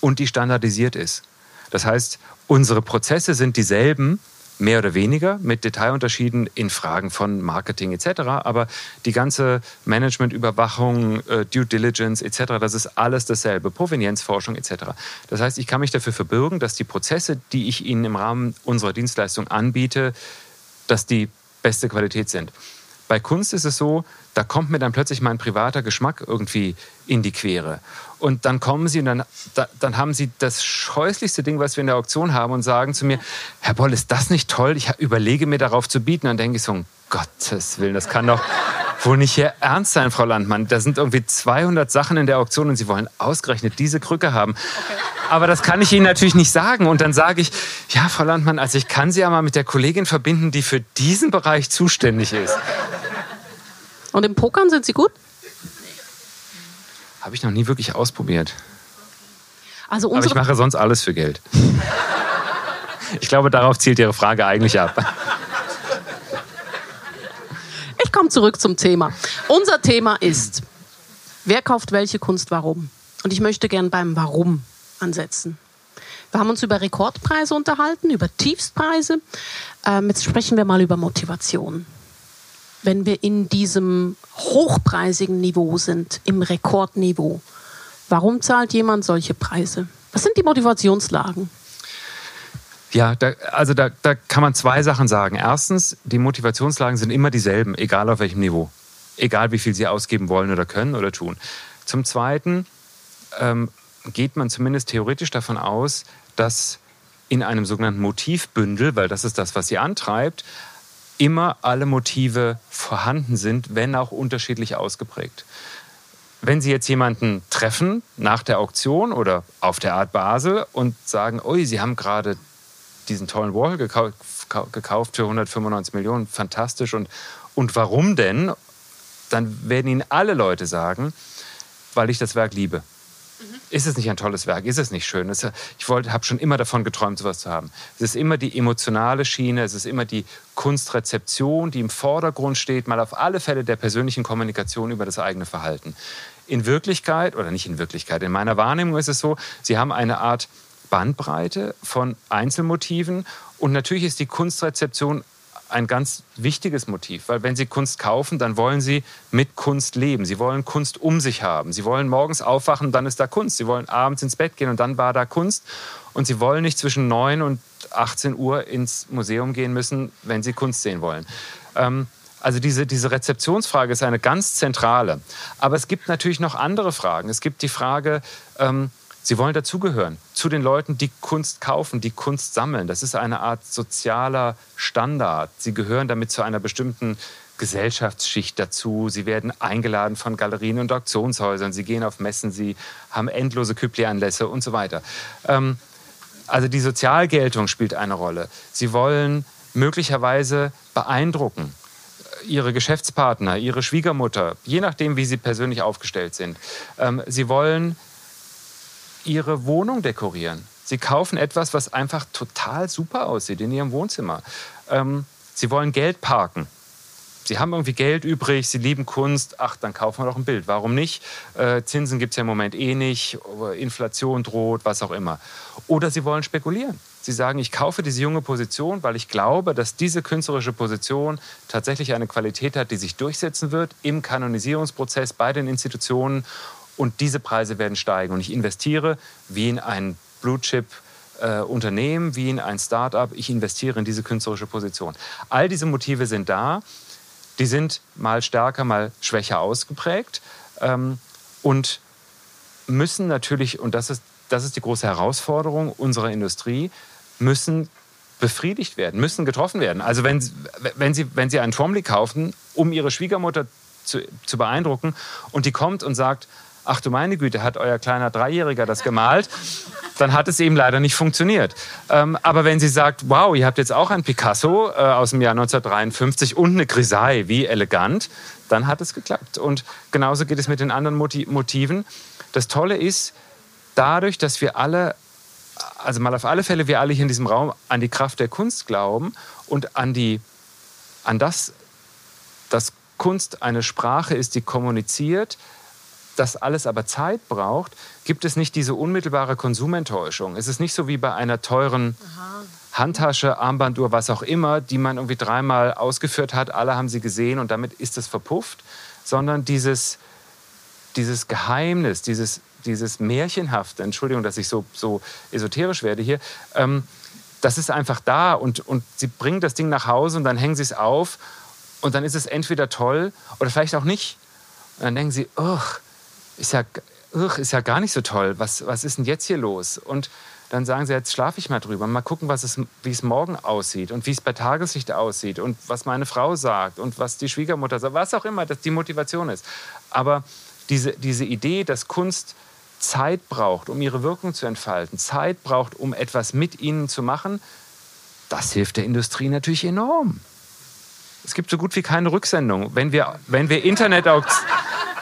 und die standardisiert ist. Das heißt, unsere Prozesse sind dieselben, mehr oder weniger mit Detailunterschieden in Fragen von Marketing etc. Aber die ganze Managementüberwachung, äh, Due Diligence etc., das ist alles dasselbe, Provenienzforschung etc. Das heißt, ich kann mich dafür verbürgen, dass die Prozesse, die ich Ihnen im Rahmen unserer Dienstleistung anbiete, dass die beste Qualität sind. Bei Kunst ist es so, da kommt mir dann plötzlich mein privater Geschmack irgendwie in die Quere. Und dann kommen sie und dann, da, dann haben sie das scheußlichste Ding, was wir in der Auktion haben und sagen zu mir, Herr Boll, ist das nicht toll? Ich überlege mir darauf zu bieten. Dann denke ich so, um Gottes Willen, das kann doch wohl nicht hier ernst sein, Frau Landmann. Da sind irgendwie 200 Sachen in der Auktion und Sie wollen ausgerechnet diese Krücke haben. Okay. Aber das kann ich Ihnen natürlich nicht sagen. Und dann sage ich, ja, Frau Landmann, also ich kann Sie ja mal mit der Kollegin verbinden, die für diesen Bereich zuständig ist. Und im Pokern sind Sie gut? Habe ich noch nie wirklich ausprobiert. Also Aber ich mache sonst alles für Geld. ich glaube, darauf zielt Ihre Frage eigentlich ab. Ich komme zurück zum Thema. Unser Thema ist, wer kauft welche Kunst warum? Und ich möchte gern beim Warum ansetzen. Wir haben uns über Rekordpreise unterhalten, über Tiefstpreise. Ähm, jetzt sprechen wir mal über Motivation. Wenn wir in diesem hochpreisigen Niveau sind, im Rekordniveau, warum zahlt jemand solche Preise? Was sind die Motivationslagen? Ja, da, also da, da kann man zwei Sachen sagen. Erstens, die Motivationslagen sind immer dieselben, egal auf welchem Niveau. Egal wie viel sie ausgeben wollen oder können oder tun. Zum Zweiten ähm, geht man zumindest theoretisch davon aus, dass in einem sogenannten Motivbündel, weil das ist das, was sie antreibt, immer alle Motive vorhanden sind, wenn auch unterschiedlich ausgeprägt. Wenn Sie jetzt jemanden treffen nach der Auktion oder auf der Art Basel und sagen, ui, Sie haben gerade diesen tollen Warhol gekau gekauft für 195 Millionen, fantastisch und, und warum denn? Dann werden Ihnen alle Leute sagen, weil ich das Werk liebe. Ist es nicht ein tolles Werk? Ist es nicht schön? Ich habe schon immer davon geträumt, sowas zu haben. Es ist immer die emotionale Schiene, es ist immer die Kunstrezeption, die im Vordergrund steht, mal auf alle Fälle der persönlichen Kommunikation über das eigene Verhalten. In Wirklichkeit, oder nicht in Wirklichkeit, in meiner Wahrnehmung ist es so, Sie haben eine Art Bandbreite von Einzelmotiven und natürlich ist die Kunstrezeption ein ganz wichtiges Motiv, weil wenn Sie Kunst kaufen, dann wollen Sie mit Kunst leben. Sie wollen Kunst um sich haben. Sie wollen morgens aufwachen, dann ist da Kunst. Sie wollen abends ins Bett gehen und dann war da Kunst. Und Sie wollen nicht zwischen 9 und 18 Uhr ins Museum gehen müssen, wenn Sie Kunst sehen wollen. Ähm, also diese, diese Rezeptionsfrage ist eine ganz zentrale. Aber es gibt natürlich noch andere Fragen. Es gibt die Frage, ähm, Sie wollen dazugehören zu den Leuten, die Kunst kaufen, die Kunst sammeln. Das ist eine Art sozialer Standard. Sie gehören damit zu einer bestimmten Gesellschaftsschicht dazu. Sie werden eingeladen von Galerien und Auktionshäusern. Sie gehen auf Messen, sie haben endlose Küppli-Anlässe und so weiter. Ähm, also die Sozialgeltung spielt eine Rolle. Sie wollen möglicherweise beeindrucken ihre Geschäftspartner, ihre Schwiegermutter, je nachdem, wie sie persönlich aufgestellt sind. Ähm, sie wollen ihre Wohnung dekorieren. Sie kaufen etwas, was einfach total super aussieht in ihrem Wohnzimmer. Ähm, sie wollen Geld parken. Sie haben irgendwie Geld übrig, Sie lieben Kunst, ach, dann kaufen wir doch ein Bild. Warum nicht? Äh, Zinsen gibt es ja im Moment eh nicht, Inflation droht, was auch immer. Oder Sie wollen spekulieren. Sie sagen, ich kaufe diese junge Position, weil ich glaube, dass diese künstlerische Position tatsächlich eine Qualität hat, die sich durchsetzen wird im Kanonisierungsprozess bei den Institutionen und diese Preise werden steigen. Und ich investiere wie in ein Blue Chip. Unternehmen wie in ein Start-up, ich investiere in diese künstlerische Position. All diese Motive sind da, die sind mal stärker, mal schwächer ausgeprägt ähm, und müssen natürlich, und das ist, das ist die große Herausforderung unserer Industrie, müssen befriedigt werden, müssen getroffen werden. Also wenn, wenn, Sie, wenn Sie einen Tromley kaufen, um Ihre Schwiegermutter zu, zu beeindrucken und die kommt und sagt, ach du meine Güte, hat euer kleiner Dreijähriger das gemalt, dann hat es eben leider nicht funktioniert. Ähm, aber wenn sie sagt, wow, ihr habt jetzt auch ein Picasso äh, aus dem Jahr 1953 und eine Grisaille, wie elegant, dann hat es geklappt. Und genauso geht es mit den anderen Motiven. Das Tolle ist, dadurch, dass wir alle, also mal auf alle Fälle wir alle hier in diesem Raum an die Kraft der Kunst glauben und an, die, an das, dass Kunst eine Sprache ist, die kommuniziert, das alles aber Zeit braucht, gibt es nicht diese unmittelbare Konsumenttäuschung. Es ist nicht so wie bei einer teuren Aha. Handtasche, Armbanduhr, was auch immer, die man irgendwie dreimal ausgeführt hat, alle haben sie gesehen und damit ist es verpufft, sondern dieses, dieses Geheimnis, dieses, dieses Märchenhafte, Entschuldigung, dass ich so, so esoterisch werde hier, ähm, das ist einfach da und, und sie bringen das Ding nach Hause und dann hängen sie es auf und dann ist es entweder toll oder vielleicht auch nicht. Und dann denken sie, oh, ist ja, ugh, ist ja gar nicht so toll. Was, was ist denn jetzt hier los? Und dann sagen sie, jetzt schlafe ich mal drüber, mal gucken, was es, wie es morgen aussieht und wie es bei Tageslicht aussieht und was meine Frau sagt und was die Schwiegermutter sagt, was auch immer, dass die Motivation ist. Aber diese, diese Idee, dass Kunst Zeit braucht, um ihre Wirkung zu entfalten, Zeit braucht, um etwas mit ihnen zu machen, das hilft der Industrie natürlich enorm. Es gibt so gut wie keine Rücksendung. Wenn wir, wenn wir Internetauktionen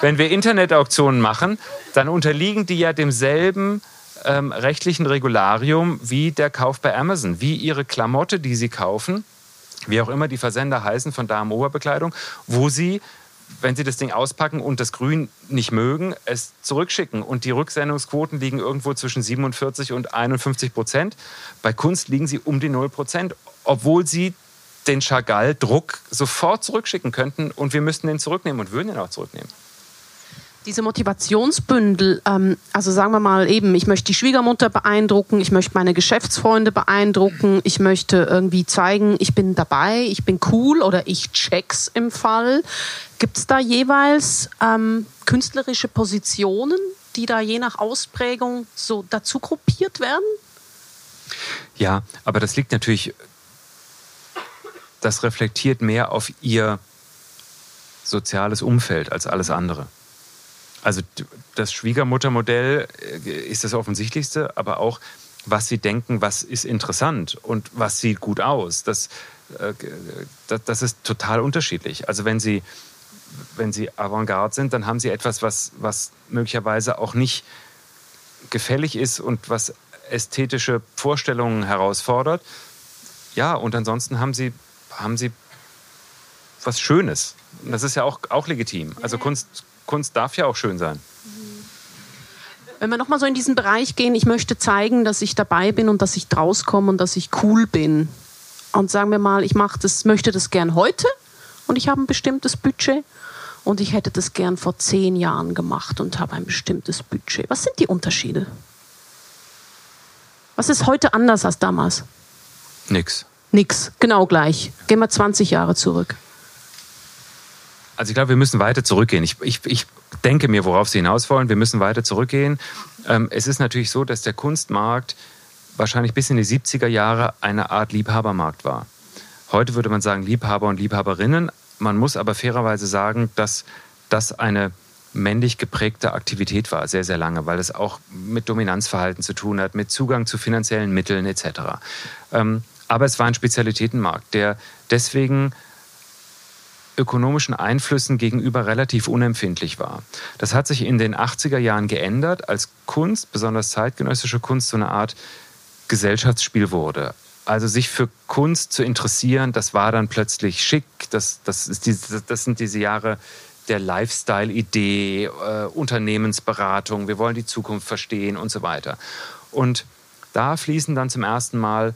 wenn wir Internetauktionen machen, dann unterliegen die ja demselben ähm, rechtlichen Regularium wie der Kauf bei Amazon, wie ihre Klamotte, die sie kaufen. wie auch immer die Versender heißen von Damenoberbekleidung, wo sie wenn Sie das Ding auspacken und das Grün nicht mögen, es zurückschicken. Und die Rücksendungsquoten liegen irgendwo zwischen 47 und 51 Prozent. Bei Kunst liegen sie um die 0 Prozent, obwohl sie den Chagall-Druck sofort zurückschicken könnten und wir müssten den zurücknehmen und würden ihn auch zurücknehmen. Diese Motivationsbündel, ähm, also sagen wir mal eben, ich möchte die Schwiegermutter beeindrucken, ich möchte meine Geschäftsfreunde beeindrucken, ich möchte irgendwie zeigen, ich bin dabei, ich bin cool oder ich check's im Fall. Gibt es da jeweils ähm, künstlerische Positionen, die da je nach Ausprägung so dazu gruppiert werden? Ja, aber das liegt natürlich, das reflektiert mehr auf ihr soziales Umfeld als alles andere. Also das Schwiegermuttermodell äh, ist das offensichtlichste, aber auch, was sie denken, was ist interessant und was sieht gut aus. Das, äh, das ist total unterschiedlich. Also wenn sie, wenn sie Avantgarde sind, dann haben sie etwas, was, was möglicherweise auch nicht gefällig ist und was ästhetische Vorstellungen herausfordert. Ja, und ansonsten haben sie, haben sie was Schönes. Und das ist ja auch, auch legitim. Also Kunst, Kunst darf ja auch schön sein. Wenn wir nochmal so in diesen Bereich gehen, ich möchte zeigen, dass ich dabei bin und dass ich draus komme und dass ich cool bin. Und sagen wir mal, ich das, möchte das gern heute und ich habe ein bestimmtes Budget und ich hätte das gern vor zehn Jahren gemacht und habe ein bestimmtes Budget. Was sind die Unterschiede? Was ist heute anders als damals? Nix. Nix, genau gleich. Gehen wir 20 Jahre zurück. Also ich glaube, wir müssen weiter zurückgehen. Ich, ich, ich denke mir, worauf Sie hinaus wollen. Wir müssen weiter zurückgehen. Ähm, es ist natürlich so, dass der Kunstmarkt wahrscheinlich bis in die 70er Jahre eine Art Liebhabermarkt war. Heute würde man sagen Liebhaber und Liebhaberinnen. Man muss aber fairerweise sagen, dass das eine männlich geprägte Aktivität war, sehr, sehr lange, weil es auch mit Dominanzverhalten zu tun hat, mit Zugang zu finanziellen Mitteln etc. Ähm, aber es war ein Spezialitätenmarkt, der deswegen ökonomischen Einflüssen gegenüber relativ unempfindlich war. Das hat sich in den 80er Jahren geändert, als Kunst, besonders zeitgenössische Kunst, so eine Art Gesellschaftsspiel wurde. Also sich für Kunst zu interessieren, das war dann plötzlich schick. Das, das, die, das sind diese Jahre der Lifestyle-Idee, äh, Unternehmensberatung, wir wollen die Zukunft verstehen und so weiter. Und da fließen dann zum ersten Mal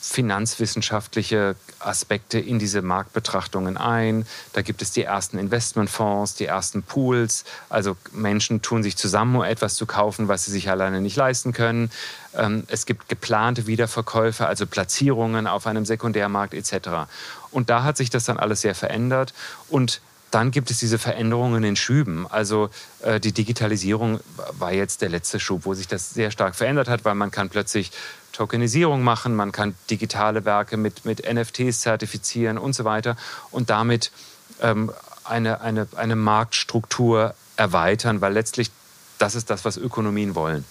finanzwissenschaftliche Aspekte in diese Marktbetrachtungen ein. Da gibt es die ersten Investmentfonds, die ersten Pools. Also Menschen tun sich zusammen, um etwas zu kaufen, was sie sich alleine nicht leisten können. Ähm, es gibt geplante Wiederverkäufe, also Platzierungen auf einem Sekundärmarkt etc. Und da hat sich das dann alles sehr verändert. Und dann gibt es diese Veränderungen in Schüben. Also äh, die Digitalisierung war jetzt der letzte Schub, wo sich das sehr stark verändert hat, weil man kann plötzlich Tokenisierung machen, man kann digitale Werke mit, mit NFTs zertifizieren und so weiter und damit ähm, eine, eine, eine Marktstruktur erweitern, weil letztlich das ist das, was Ökonomien wollen.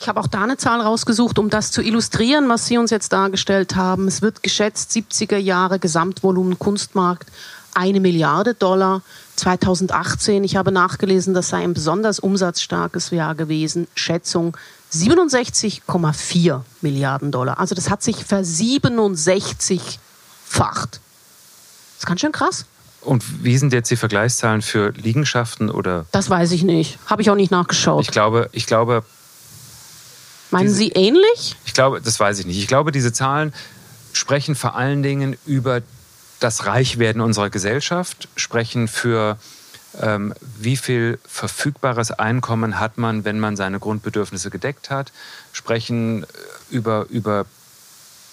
Ich habe auch da eine Zahl rausgesucht, um das zu illustrieren, was Sie uns jetzt dargestellt haben. Es wird geschätzt, 70er Jahre Gesamtvolumen Kunstmarkt eine Milliarde Dollar. 2018, ich habe nachgelesen, das sei ein besonders umsatzstarkes Jahr gewesen. Schätzung 67,4 Milliarden Dollar. Also das hat sich versiebenundsechzigfacht. Das ist ganz schön krass. Und wie sind jetzt die Vergleichszahlen für Liegenschaften oder? Das weiß ich nicht. Habe ich auch nicht nachgeschaut. Ich glaube, ich glaube. Meinen diese, Sie ähnlich? Ich glaube, das weiß ich nicht. Ich glaube, diese Zahlen sprechen vor allen Dingen über das Reichwerden unserer Gesellschaft, sprechen für wie viel verfügbares Einkommen hat man, wenn man seine Grundbedürfnisse gedeckt hat, sprechen äh, über, über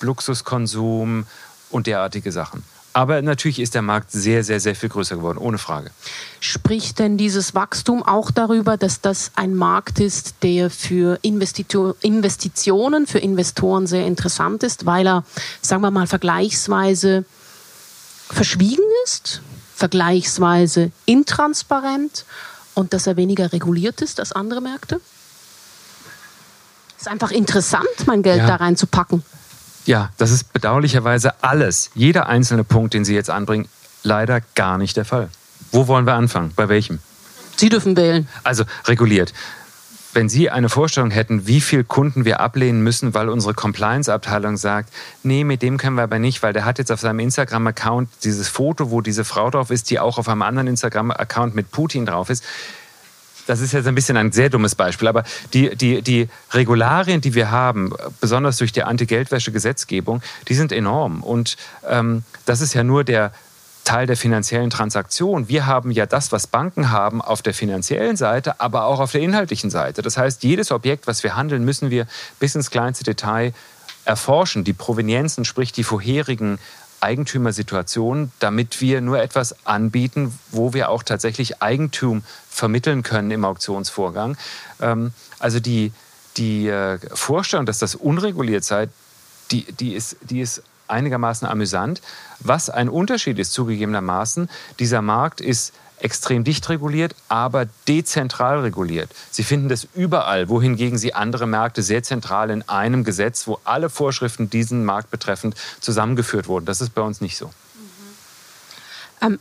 Luxuskonsum und derartige Sachen. Aber natürlich ist der Markt sehr, sehr, sehr viel größer geworden, ohne Frage. Spricht denn dieses Wachstum auch darüber, dass das ein Markt ist, der für Investitionen, für Investoren sehr interessant ist, weil er, sagen wir mal, vergleichsweise verschwiegen ist, vergleichsweise intransparent und dass er weniger reguliert ist als andere Märkte? Es ist einfach interessant, mein Geld ja. da reinzupacken. Ja, das ist bedauerlicherweise alles, jeder einzelne Punkt, den Sie jetzt anbringen, leider gar nicht der Fall. Wo wollen wir anfangen? Bei welchem? Sie dürfen wählen. Also reguliert. Wenn Sie eine Vorstellung hätten, wie viele Kunden wir ablehnen müssen, weil unsere Compliance-Abteilung sagt, nee, mit dem können wir aber nicht, weil der hat jetzt auf seinem Instagram-Account dieses Foto, wo diese Frau drauf ist, die auch auf einem anderen Instagram-Account mit Putin drauf ist. Das ist jetzt ein bisschen ein sehr dummes Beispiel, aber die, die, die Regularien, die wir haben, besonders durch die Anti-Geldwäsche-Gesetzgebung, die sind enorm. Und ähm, das ist ja nur der Teil der finanziellen Transaktion. Wir haben ja das, was Banken haben, auf der finanziellen Seite, aber auch auf der inhaltlichen Seite. Das heißt, jedes Objekt, was wir handeln, müssen wir bis ins kleinste Detail erforschen, die Provenienzen, sprich die vorherigen Eigentümersituationen, damit wir nur etwas anbieten, wo wir auch tatsächlich Eigentum vermitteln können im Auktionsvorgang. Ähm, also die, die äh, Vorstellung, dass das unreguliert sei, die, die, ist, die ist einigermaßen amüsant. Was ein Unterschied ist zugegebenermaßen, dieser Markt ist extrem dicht reguliert, aber dezentral reguliert. Sie finden das überall, wohingegen Sie andere Märkte sehr zentral in einem Gesetz, wo alle Vorschriften diesen Markt betreffend zusammengeführt wurden. Das ist bei uns nicht so. Mhm. Ähm,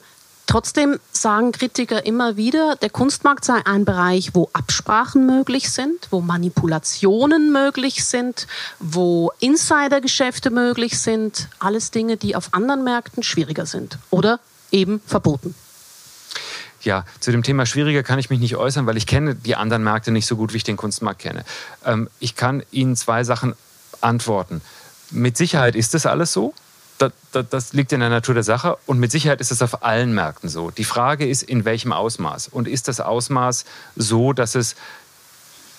Trotzdem sagen Kritiker immer wieder, der Kunstmarkt sei ein Bereich, wo Absprachen möglich sind, wo Manipulationen möglich sind, wo Insidergeschäfte möglich sind. Alles Dinge, die auf anderen Märkten schwieriger sind oder eben verboten. Ja, zu dem Thema schwieriger kann ich mich nicht äußern, weil ich kenne die anderen Märkte nicht so gut, wie ich den Kunstmarkt kenne. Ähm, ich kann Ihnen zwei Sachen antworten. Mit Sicherheit ist das alles so das, das, das, liegt in der Natur der Sache und mit Sicherheit ist es auf allen Märkten so. Die Frage ist, in welchem Ausmaß? Und ist das Ausmaß so, dass es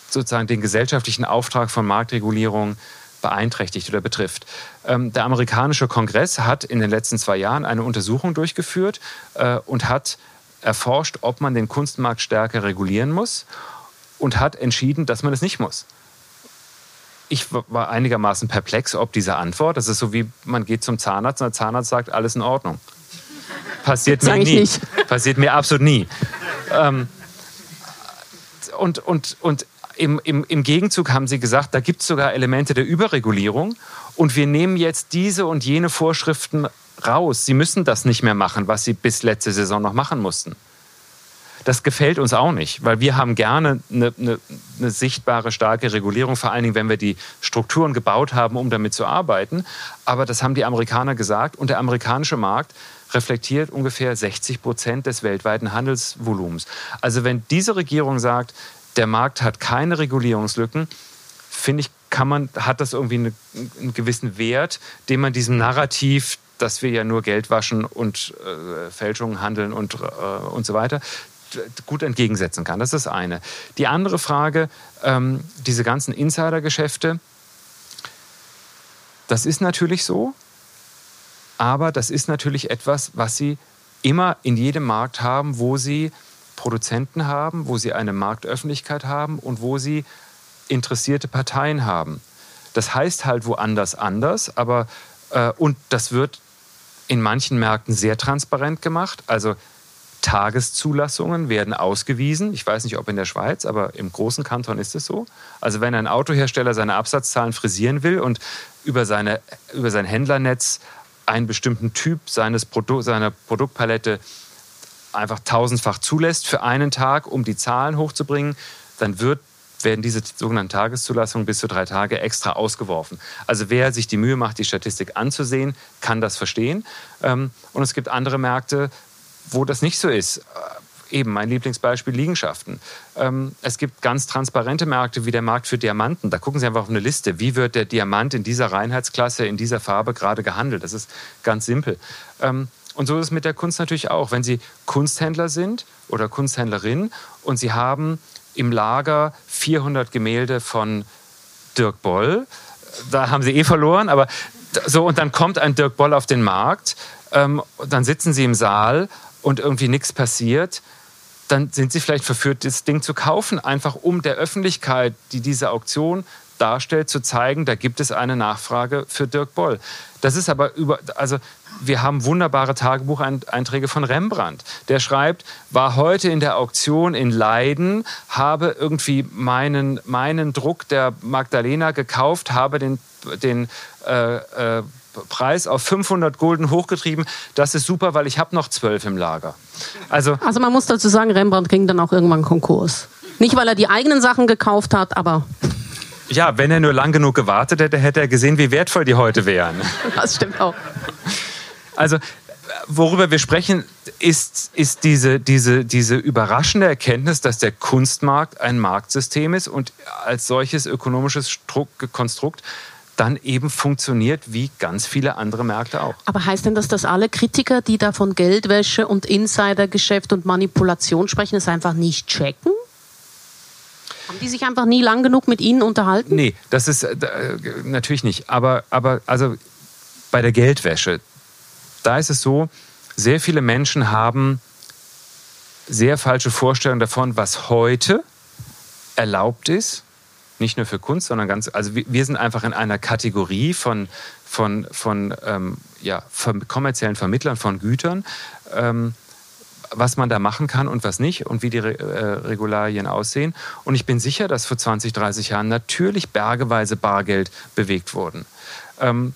sozusagen den gesellschaftlichen Auftrag von Marktregulierung beeinträchtigt oder betrifft? Ähm, der amerikanische Kongress hat in den letzten zwei Jahren eine Untersuchung durchgeführt äh, und hat erforscht, ob man den Kunstmarkt stärker regulieren muss und hat entschieden, dass man es nicht muss ich war einigermaßen perplex ob dieser Antwort. Das ist so wie, man geht zum Zahnarzt und der Zahnarzt sagt, alles in Ordnung. Passiert mir nie. Nicht. Passiert mir absolut nie. Ähm, und und, und im, im, im Gegenzug haben sie gesagt, da gibt es sogar Elemente der Überregulierung und wir nehmen jetzt diese und jene Vorschriften raus. Sie müssen das nicht mehr machen, was sie bis letzte Saison noch machen mussten. Das gefällt uns auch nicht, weil wir haben gerne eine, eine, eine sichtbare, starke Regulierung, vor allen Dingen, wenn wir die Strukturen gebaut haben, um damit zu arbeiten. Aber das haben die Amerikaner gesagt und der amerikanische Markt reflektiert ungefähr 60 Prozent des weltweiten Handelsvolumens. Also wenn diese Regierung sagt, der Markt hat keine Regulierungslücken, finde ich, kann man, hat das irgendwie eine, einen gewissen Wert, den man diesem Narrativ, dass wir ja nur Geld waschen und äh, Fälschungen handeln und, äh, und so weiter, gut entgegensetzen kann. Das ist das eine. Die andere Frage, ähm, diese ganzen Insidergeschäfte, das ist natürlich so, aber das ist natürlich etwas, was Sie immer in jedem Markt haben, wo Sie Produzenten haben, wo Sie eine Marktöffentlichkeit haben und wo Sie interessierte Parteien haben. Das heißt halt woanders anders, aber äh, und das wird in manchen Märkten sehr transparent gemacht. Also Tageszulassungen werden ausgewiesen. Ich weiß nicht, ob in der Schweiz, aber im großen Kanton ist es so. Also wenn ein Autohersteller seine Absatzzahlen frisieren will und über, seine, über sein Händlernetz einen bestimmten Typ seines Produ seiner Produktpalette einfach tausendfach zulässt für einen Tag, um die Zahlen hochzubringen, dann wird werden diese sogenannten Tageszulassungen bis zu drei Tage extra ausgeworfen. Also wer sich die Mühe macht, die Statistik anzusehen, kann das verstehen. Ähm, und es gibt andere Märkte, wo das nicht so ist. Äh, eben mein Lieblingsbeispiel Liegenschaften. Ähm, es gibt ganz transparente Märkte wie der Markt für Diamanten. Da gucken Sie einfach auf eine Liste. Wie wird der Diamant in dieser Reinheitsklasse, in dieser Farbe gerade gehandelt? Das ist ganz simpel. Ähm, und so ist es mit der Kunst natürlich auch. Wenn Sie Kunsthändler sind oder Kunsthändlerin und Sie haben im Lager 400 Gemälde von Dirk Boll, da haben Sie eh verloren, aber so und dann kommt ein Dirk Boll auf den Markt, ähm, dann sitzen Sie im Saal und irgendwie nichts passiert, dann sind sie vielleicht verführt, das Ding zu kaufen, einfach um der Öffentlichkeit, die diese Auktion darstellt, zu zeigen, da gibt es eine Nachfrage für Dirk Boll. Das ist aber über, also wir haben wunderbare Tagebucheinträge von Rembrandt. Der schreibt, war heute in der Auktion in Leiden, habe irgendwie meinen, meinen Druck der Magdalena gekauft, habe den, den äh, äh, Preis auf 500 Gulden hochgetrieben. Das ist super, weil ich habe noch zwölf im Lager. Also, also man muss dazu sagen, Rembrandt ging dann auch irgendwann Konkurs. Nicht, weil er die eigenen Sachen gekauft hat, aber. Ja, wenn er nur lang genug gewartet hätte, hätte er gesehen, wie wertvoll die heute wären. Das stimmt auch. Also, worüber wir sprechen, ist, ist diese, diese, diese überraschende Erkenntnis, dass der Kunstmarkt ein Marktsystem ist und als solches ökonomisches Konstrukt dann eben funktioniert wie ganz viele andere Märkte auch. Aber heißt denn das, dass alle Kritiker, die da von Geldwäsche und Insidergeschäft und Manipulation sprechen, es einfach nicht checken? Haben die sich einfach nie lang genug mit Ihnen unterhalten? Nee, das ist äh, natürlich nicht. Aber, aber also bei der Geldwäsche, da ist es so, sehr viele Menschen haben sehr falsche Vorstellungen davon, was heute erlaubt ist nicht nur für Kunst, sondern ganz, also wir sind einfach in einer Kategorie von, von, von ähm, ja, kommerziellen Vermittlern von Gütern, ähm, was man da machen kann und was nicht und wie die äh, Regularien aussehen. Und ich bin sicher, dass vor 20, 30 Jahren natürlich bergeweise Bargeld bewegt wurden. Ähm,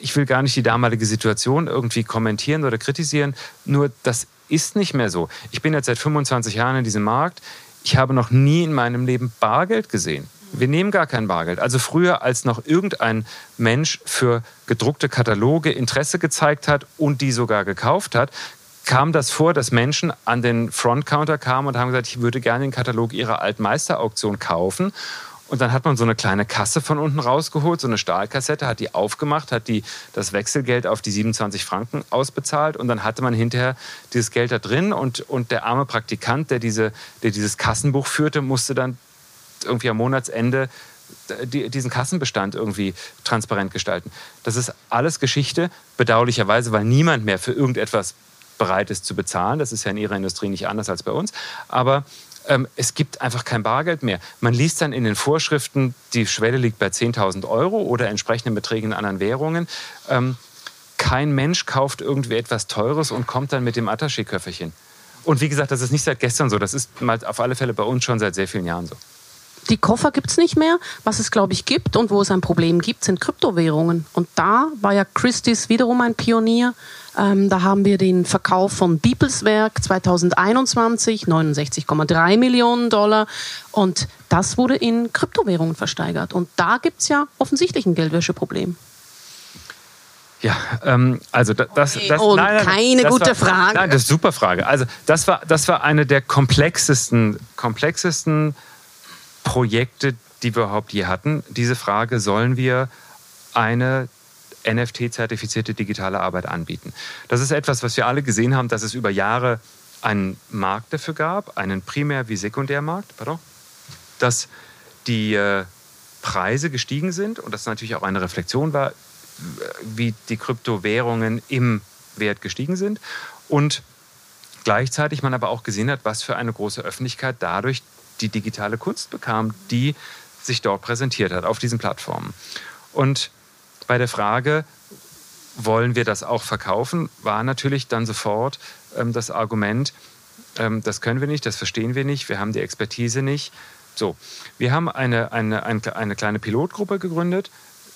ich will gar nicht die damalige Situation irgendwie kommentieren oder kritisieren, nur das ist nicht mehr so. Ich bin jetzt seit 25 Jahren in diesem Markt ich habe noch nie in meinem Leben Bargeld gesehen. Wir nehmen gar kein Bargeld. Also früher, als noch irgendein Mensch für gedruckte Kataloge Interesse gezeigt hat und die sogar gekauft hat, kam das vor, dass Menschen an den Frontcounter kamen und haben gesagt, ich würde gerne den Katalog ihrer Altmeisterauktion kaufen. Und dann hat man so eine kleine Kasse von unten rausgeholt, so eine Stahlkassette, hat die aufgemacht, hat die, das Wechselgeld auf die 27 Franken ausbezahlt und dann hatte man hinterher dieses Geld da drin und, und der arme Praktikant, der, diese, der dieses Kassenbuch führte, musste dann irgendwie am Monatsende die, diesen Kassenbestand irgendwie transparent gestalten. Das ist alles Geschichte, bedauerlicherweise, weil niemand mehr für irgendetwas bereit ist zu bezahlen. Das ist ja in ihrer Industrie nicht anders als bei uns. Aber ähm, es gibt einfach kein Bargeld mehr. Man liest dann in den Vorschriften, die Schwelle liegt bei 10.000 Euro oder entsprechenden Beträgen in anderen Währungen. Ähm, kein Mensch kauft irgendwie etwas Teures und kommt dann mit dem Attaché-Köfferchen. Und wie gesagt, das ist nicht seit gestern so. Das ist mal auf alle Fälle bei uns schon seit sehr vielen Jahren so. Die Koffer gibt es nicht mehr. Was es, glaube ich, gibt und wo es ein Problem gibt, sind Kryptowährungen. Und da war ja Christie's wiederum ein Pionier. Ähm, da haben wir den Verkauf von Beeples Werk 2021, 69,3 Millionen Dollar. Und das wurde in Kryptowährungen versteigert. Und da gibt es ja offensichtlich ein Geldwäscheproblem. Ja, ähm, also das, das, das Und nein, nein, keine das gute war, Frage. Nein, das ist eine super Frage. Also das war, das war eine der komplexesten, komplexesten Projekte, die wir überhaupt je hatten. Diese Frage, sollen wir eine NFT-zertifizierte digitale Arbeit anbieten. Das ist etwas, was wir alle gesehen haben, dass es über Jahre einen Markt dafür gab, einen Primär- wie Sekundärmarkt, pardon, dass die äh, Preise gestiegen sind und das natürlich auch eine Reflexion war, wie die Kryptowährungen im Wert gestiegen sind und gleichzeitig man aber auch gesehen hat, was für eine große Öffentlichkeit dadurch die digitale Kunst bekam, die sich dort präsentiert hat auf diesen Plattformen. Und bei der Frage, wollen wir das auch verkaufen, war natürlich dann sofort ähm, das Argument, ähm, das können wir nicht, das verstehen wir nicht, wir haben die Expertise nicht. So, wir haben eine, eine, eine, eine kleine Pilotgruppe gegründet,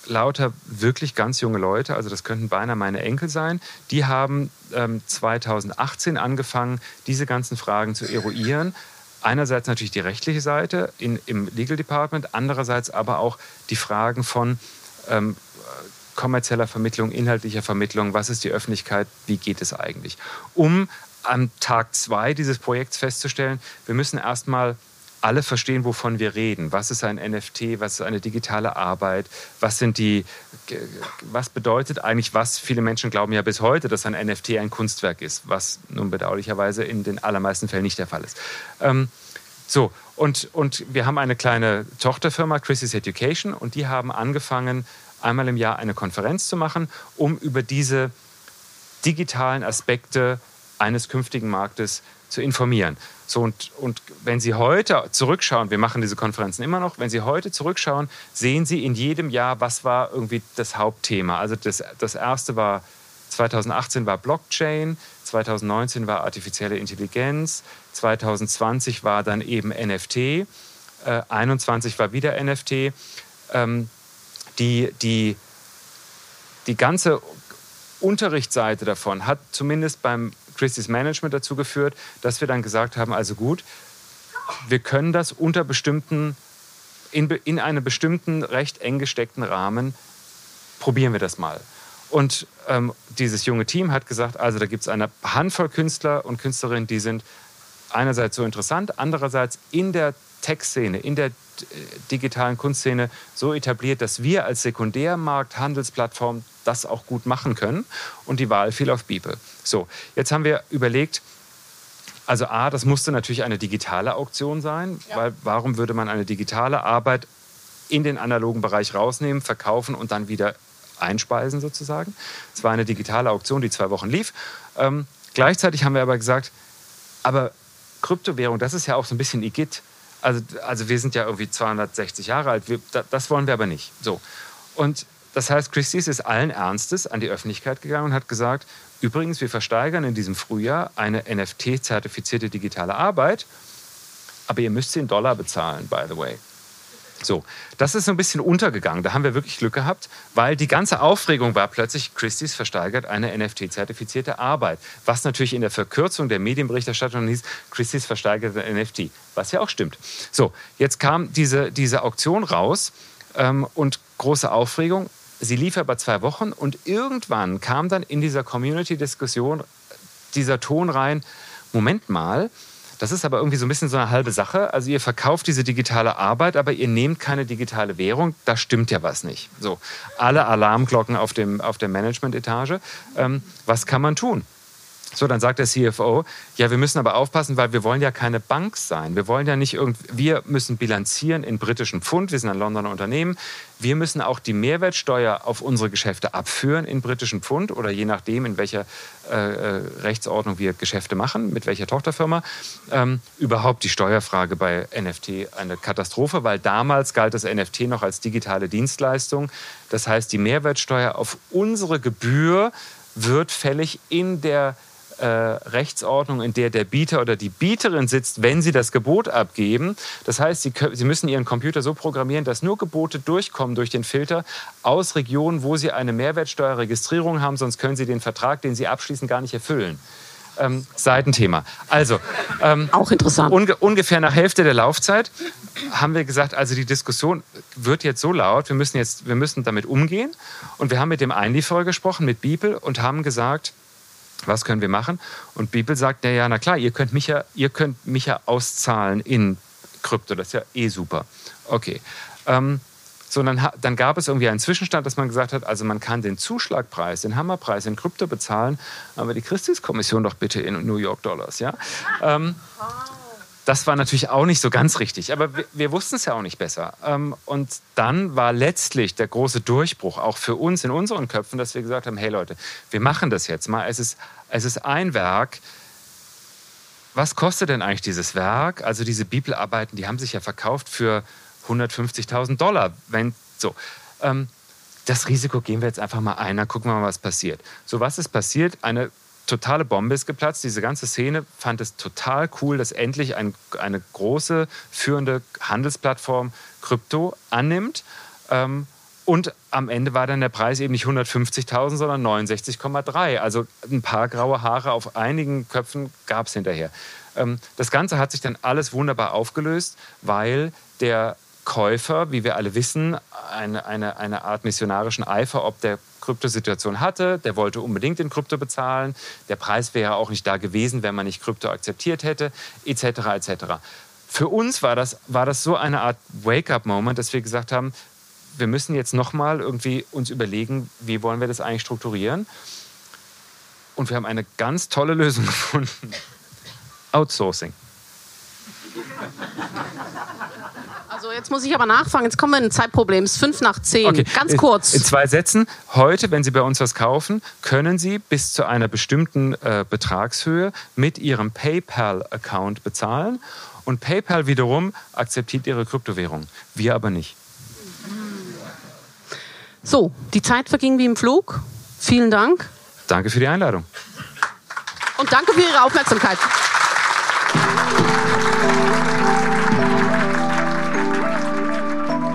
lauter wirklich ganz junge Leute, also das könnten beinahe meine Enkel sein, die haben ähm, 2018 angefangen, diese ganzen Fragen zu eruieren. Einerseits natürlich die rechtliche Seite in, im Legal Department, andererseits aber auch die Fragen von, ähm, kommerzieller Vermittlung, inhaltlicher Vermittlung, was ist die Öffentlichkeit, wie geht es eigentlich. Um am Tag zwei dieses Projekts festzustellen, wir müssen erstmal alle verstehen, wovon wir reden. Was ist ein NFT? Was ist eine digitale Arbeit? Was sind die, was bedeutet eigentlich was? Viele Menschen glauben ja bis heute, dass ein NFT ein Kunstwerk ist, was nun bedauerlicherweise in den allermeisten Fällen nicht der Fall ist. Ähm, so, und, und wir haben eine kleine Tochterfirma, Chris's Education, und die haben angefangen, einmal im Jahr eine Konferenz zu machen, um über diese digitalen Aspekte eines künftigen Marktes zu informieren. So, und, und wenn Sie heute zurückschauen, wir machen diese Konferenzen immer noch, wenn Sie heute zurückschauen, sehen Sie in jedem Jahr, was war irgendwie das Hauptthema. Also das, das erste war 2018 war Blockchain, 2019 war artifizielle Intelligenz, 2020 war dann eben NFT, äh, 21 war wieder NFT. Ähm, die, die, die ganze Unterrichtsseite davon hat zumindest beim Christie's Management dazu geführt, dass wir dann gesagt haben, also gut, wir können das unter bestimmten, in, in einem bestimmten recht eng gesteckten Rahmen, probieren wir das mal. Und ähm, dieses junge Team hat gesagt, also da gibt es eine Handvoll Künstler und Künstlerinnen, die sind einerseits so interessant, andererseits in der Tech-Szene, in der digitalen Kunstszene so etabliert, dass wir als Sekundärmarkt, Handelsplattform das auch gut machen können. Und die Wahl fiel auf Beeple. So, jetzt haben wir überlegt, also A, das musste natürlich eine digitale Auktion sein, ja. weil warum würde man eine digitale Arbeit in den analogen Bereich rausnehmen, verkaufen und dann wieder einspeisen sozusagen. Es war eine digitale Auktion, die zwei Wochen lief. Ähm, gleichzeitig haben wir aber gesagt, aber Kryptowährung, das ist ja auch so ein bisschen Igitt. Also, also wir sind ja irgendwie 260 Jahre alt, wir, das wollen wir aber nicht. So. Und das heißt, Christie's ist allen Ernstes an die Öffentlichkeit gegangen und hat gesagt, übrigens, wir versteigern in diesem Frühjahr eine NFT-zertifizierte digitale Arbeit, aber ihr müsst sie in Dollar bezahlen, by the way. So, das ist so ein bisschen untergegangen. Da haben wir wirklich Glück gehabt, weil die ganze Aufregung war plötzlich, Christie's versteigert eine NFT-zertifizierte Arbeit. Was natürlich in der Verkürzung der Medienberichterstattung hieß, Christie's versteigert ein NFT. Was ja auch stimmt. So, jetzt kam diese, diese Auktion raus ähm, und große Aufregung. Sie lief aber zwei Wochen und irgendwann kam dann in dieser Community-Diskussion dieser Ton rein, Moment mal, das ist aber irgendwie so ein bisschen so eine halbe Sache. Also ihr verkauft diese digitale Arbeit, aber ihr nehmt keine digitale Währung. Da stimmt ja was nicht. So, alle Alarmglocken auf, dem, auf der Management-Etage. Ähm, was kann man tun? So, dann sagt der CFO, ja, wir müssen aber aufpassen, weil wir wollen ja keine Bank sein. Wir wollen ja nicht irgend, wir müssen bilanzieren in britischen Pfund. Wir sind ein Londoner Unternehmen. Wir müssen auch die Mehrwertsteuer auf unsere Geschäfte abführen in britischen Pfund oder je nachdem, in welcher äh, äh Rechtsordnung wir Geschäfte machen, mit welcher Tochterfirma. Ähm, überhaupt die Steuerfrage bei NFT eine Katastrophe, weil damals galt das NFT noch als digitale Dienstleistung. Das heißt, die Mehrwertsteuer auf unsere Gebühr wird fällig in der äh, Rechtsordnung, in der der Bieter oder die Bieterin sitzt, wenn sie das Gebot abgeben. Das heißt, sie, sie müssen ihren Computer so programmieren, dass nur Gebote durchkommen durch den Filter aus Regionen, wo sie eine Mehrwertsteuerregistrierung haben, sonst können sie den Vertrag, den sie abschließen, gar nicht erfüllen. Ähm, Seitenthema. Also, ähm, auch interessant. Unge ungefähr nach Hälfte der Laufzeit haben wir gesagt, also die Diskussion wird jetzt so laut, wir müssen jetzt, wir müssen damit umgehen. Und wir haben mit dem Einlieferer gesprochen, mit Bibel, und haben gesagt, was können wir machen? Und Bibel sagt, ja, ja, na klar, ihr könnt mich ja, ihr könnt mich ja auszahlen in Krypto. Das ist ja eh super. Okay. Ähm, so, dann, dann, gab es irgendwie einen Zwischenstand, dass man gesagt hat, also man kann den Zuschlagpreis, den Hammerpreis in Krypto bezahlen, aber die Christus-Kommission doch bitte in New York Dollars, ja? Ähm, das war natürlich auch nicht so ganz richtig, aber wir, wir wussten es ja auch nicht besser. Ähm, und dann war letztlich der große Durchbruch auch für uns in unseren Köpfen, dass wir gesagt haben, hey Leute, wir machen das jetzt mal. Es ist, es ist ein Werk. Was kostet denn eigentlich dieses Werk? Also diese Bibelarbeiten, die haben sich ja verkauft für 150.000 Dollar. Wenn, so. Ähm, das Risiko gehen wir jetzt einfach mal ein, dann gucken wir mal, was passiert. So, was ist passiert? Eine totale Bombe ist geplatzt. Diese ganze Szene fand es total cool, dass endlich ein, eine große führende Handelsplattform Krypto annimmt. Ähm, und am Ende war dann der Preis eben nicht 150.000, sondern 69,3. Also ein paar graue Haare auf einigen Köpfen gab es hinterher. Ähm, das Ganze hat sich dann alles wunderbar aufgelöst, weil der Käufer, wie wir alle wissen, eine, eine, eine Art missionarischen Eifer ob der Kryptosituation hatte. Der wollte unbedingt in Krypto bezahlen. Der Preis wäre auch nicht da gewesen, wenn man nicht Krypto akzeptiert hätte, etc. etc. Für uns war das, war das so eine Art Wake-up-Moment, dass wir gesagt haben, wir müssen jetzt nochmal irgendwie uns überlegen, wie wollen wir das eigentlich strukturieren. Und wir haben eine ganz tolle Lösung gefunden. Outsourcing. Jetzt muss ich aber nachfragen. Jetzt kommen wir in ein Zeitproblem. Es ist fünf nach zehn. Okay. Ganz kurz. In zwei Sätzen. Heute, wenn Sie bei uns was kaufen, können Sie bis zu einer bestimmten äh, Betragshöhe mit Ihrem PayPal-Account bezahlen. Und PayPal wiederum akzeptiert Ihre Kryptowährung. Wir aber nicht. So, die Zeit verging wie im Flug. Vielen Dank. Danke für die Einladung. Und danke für Ihre Aufmerksamkeit.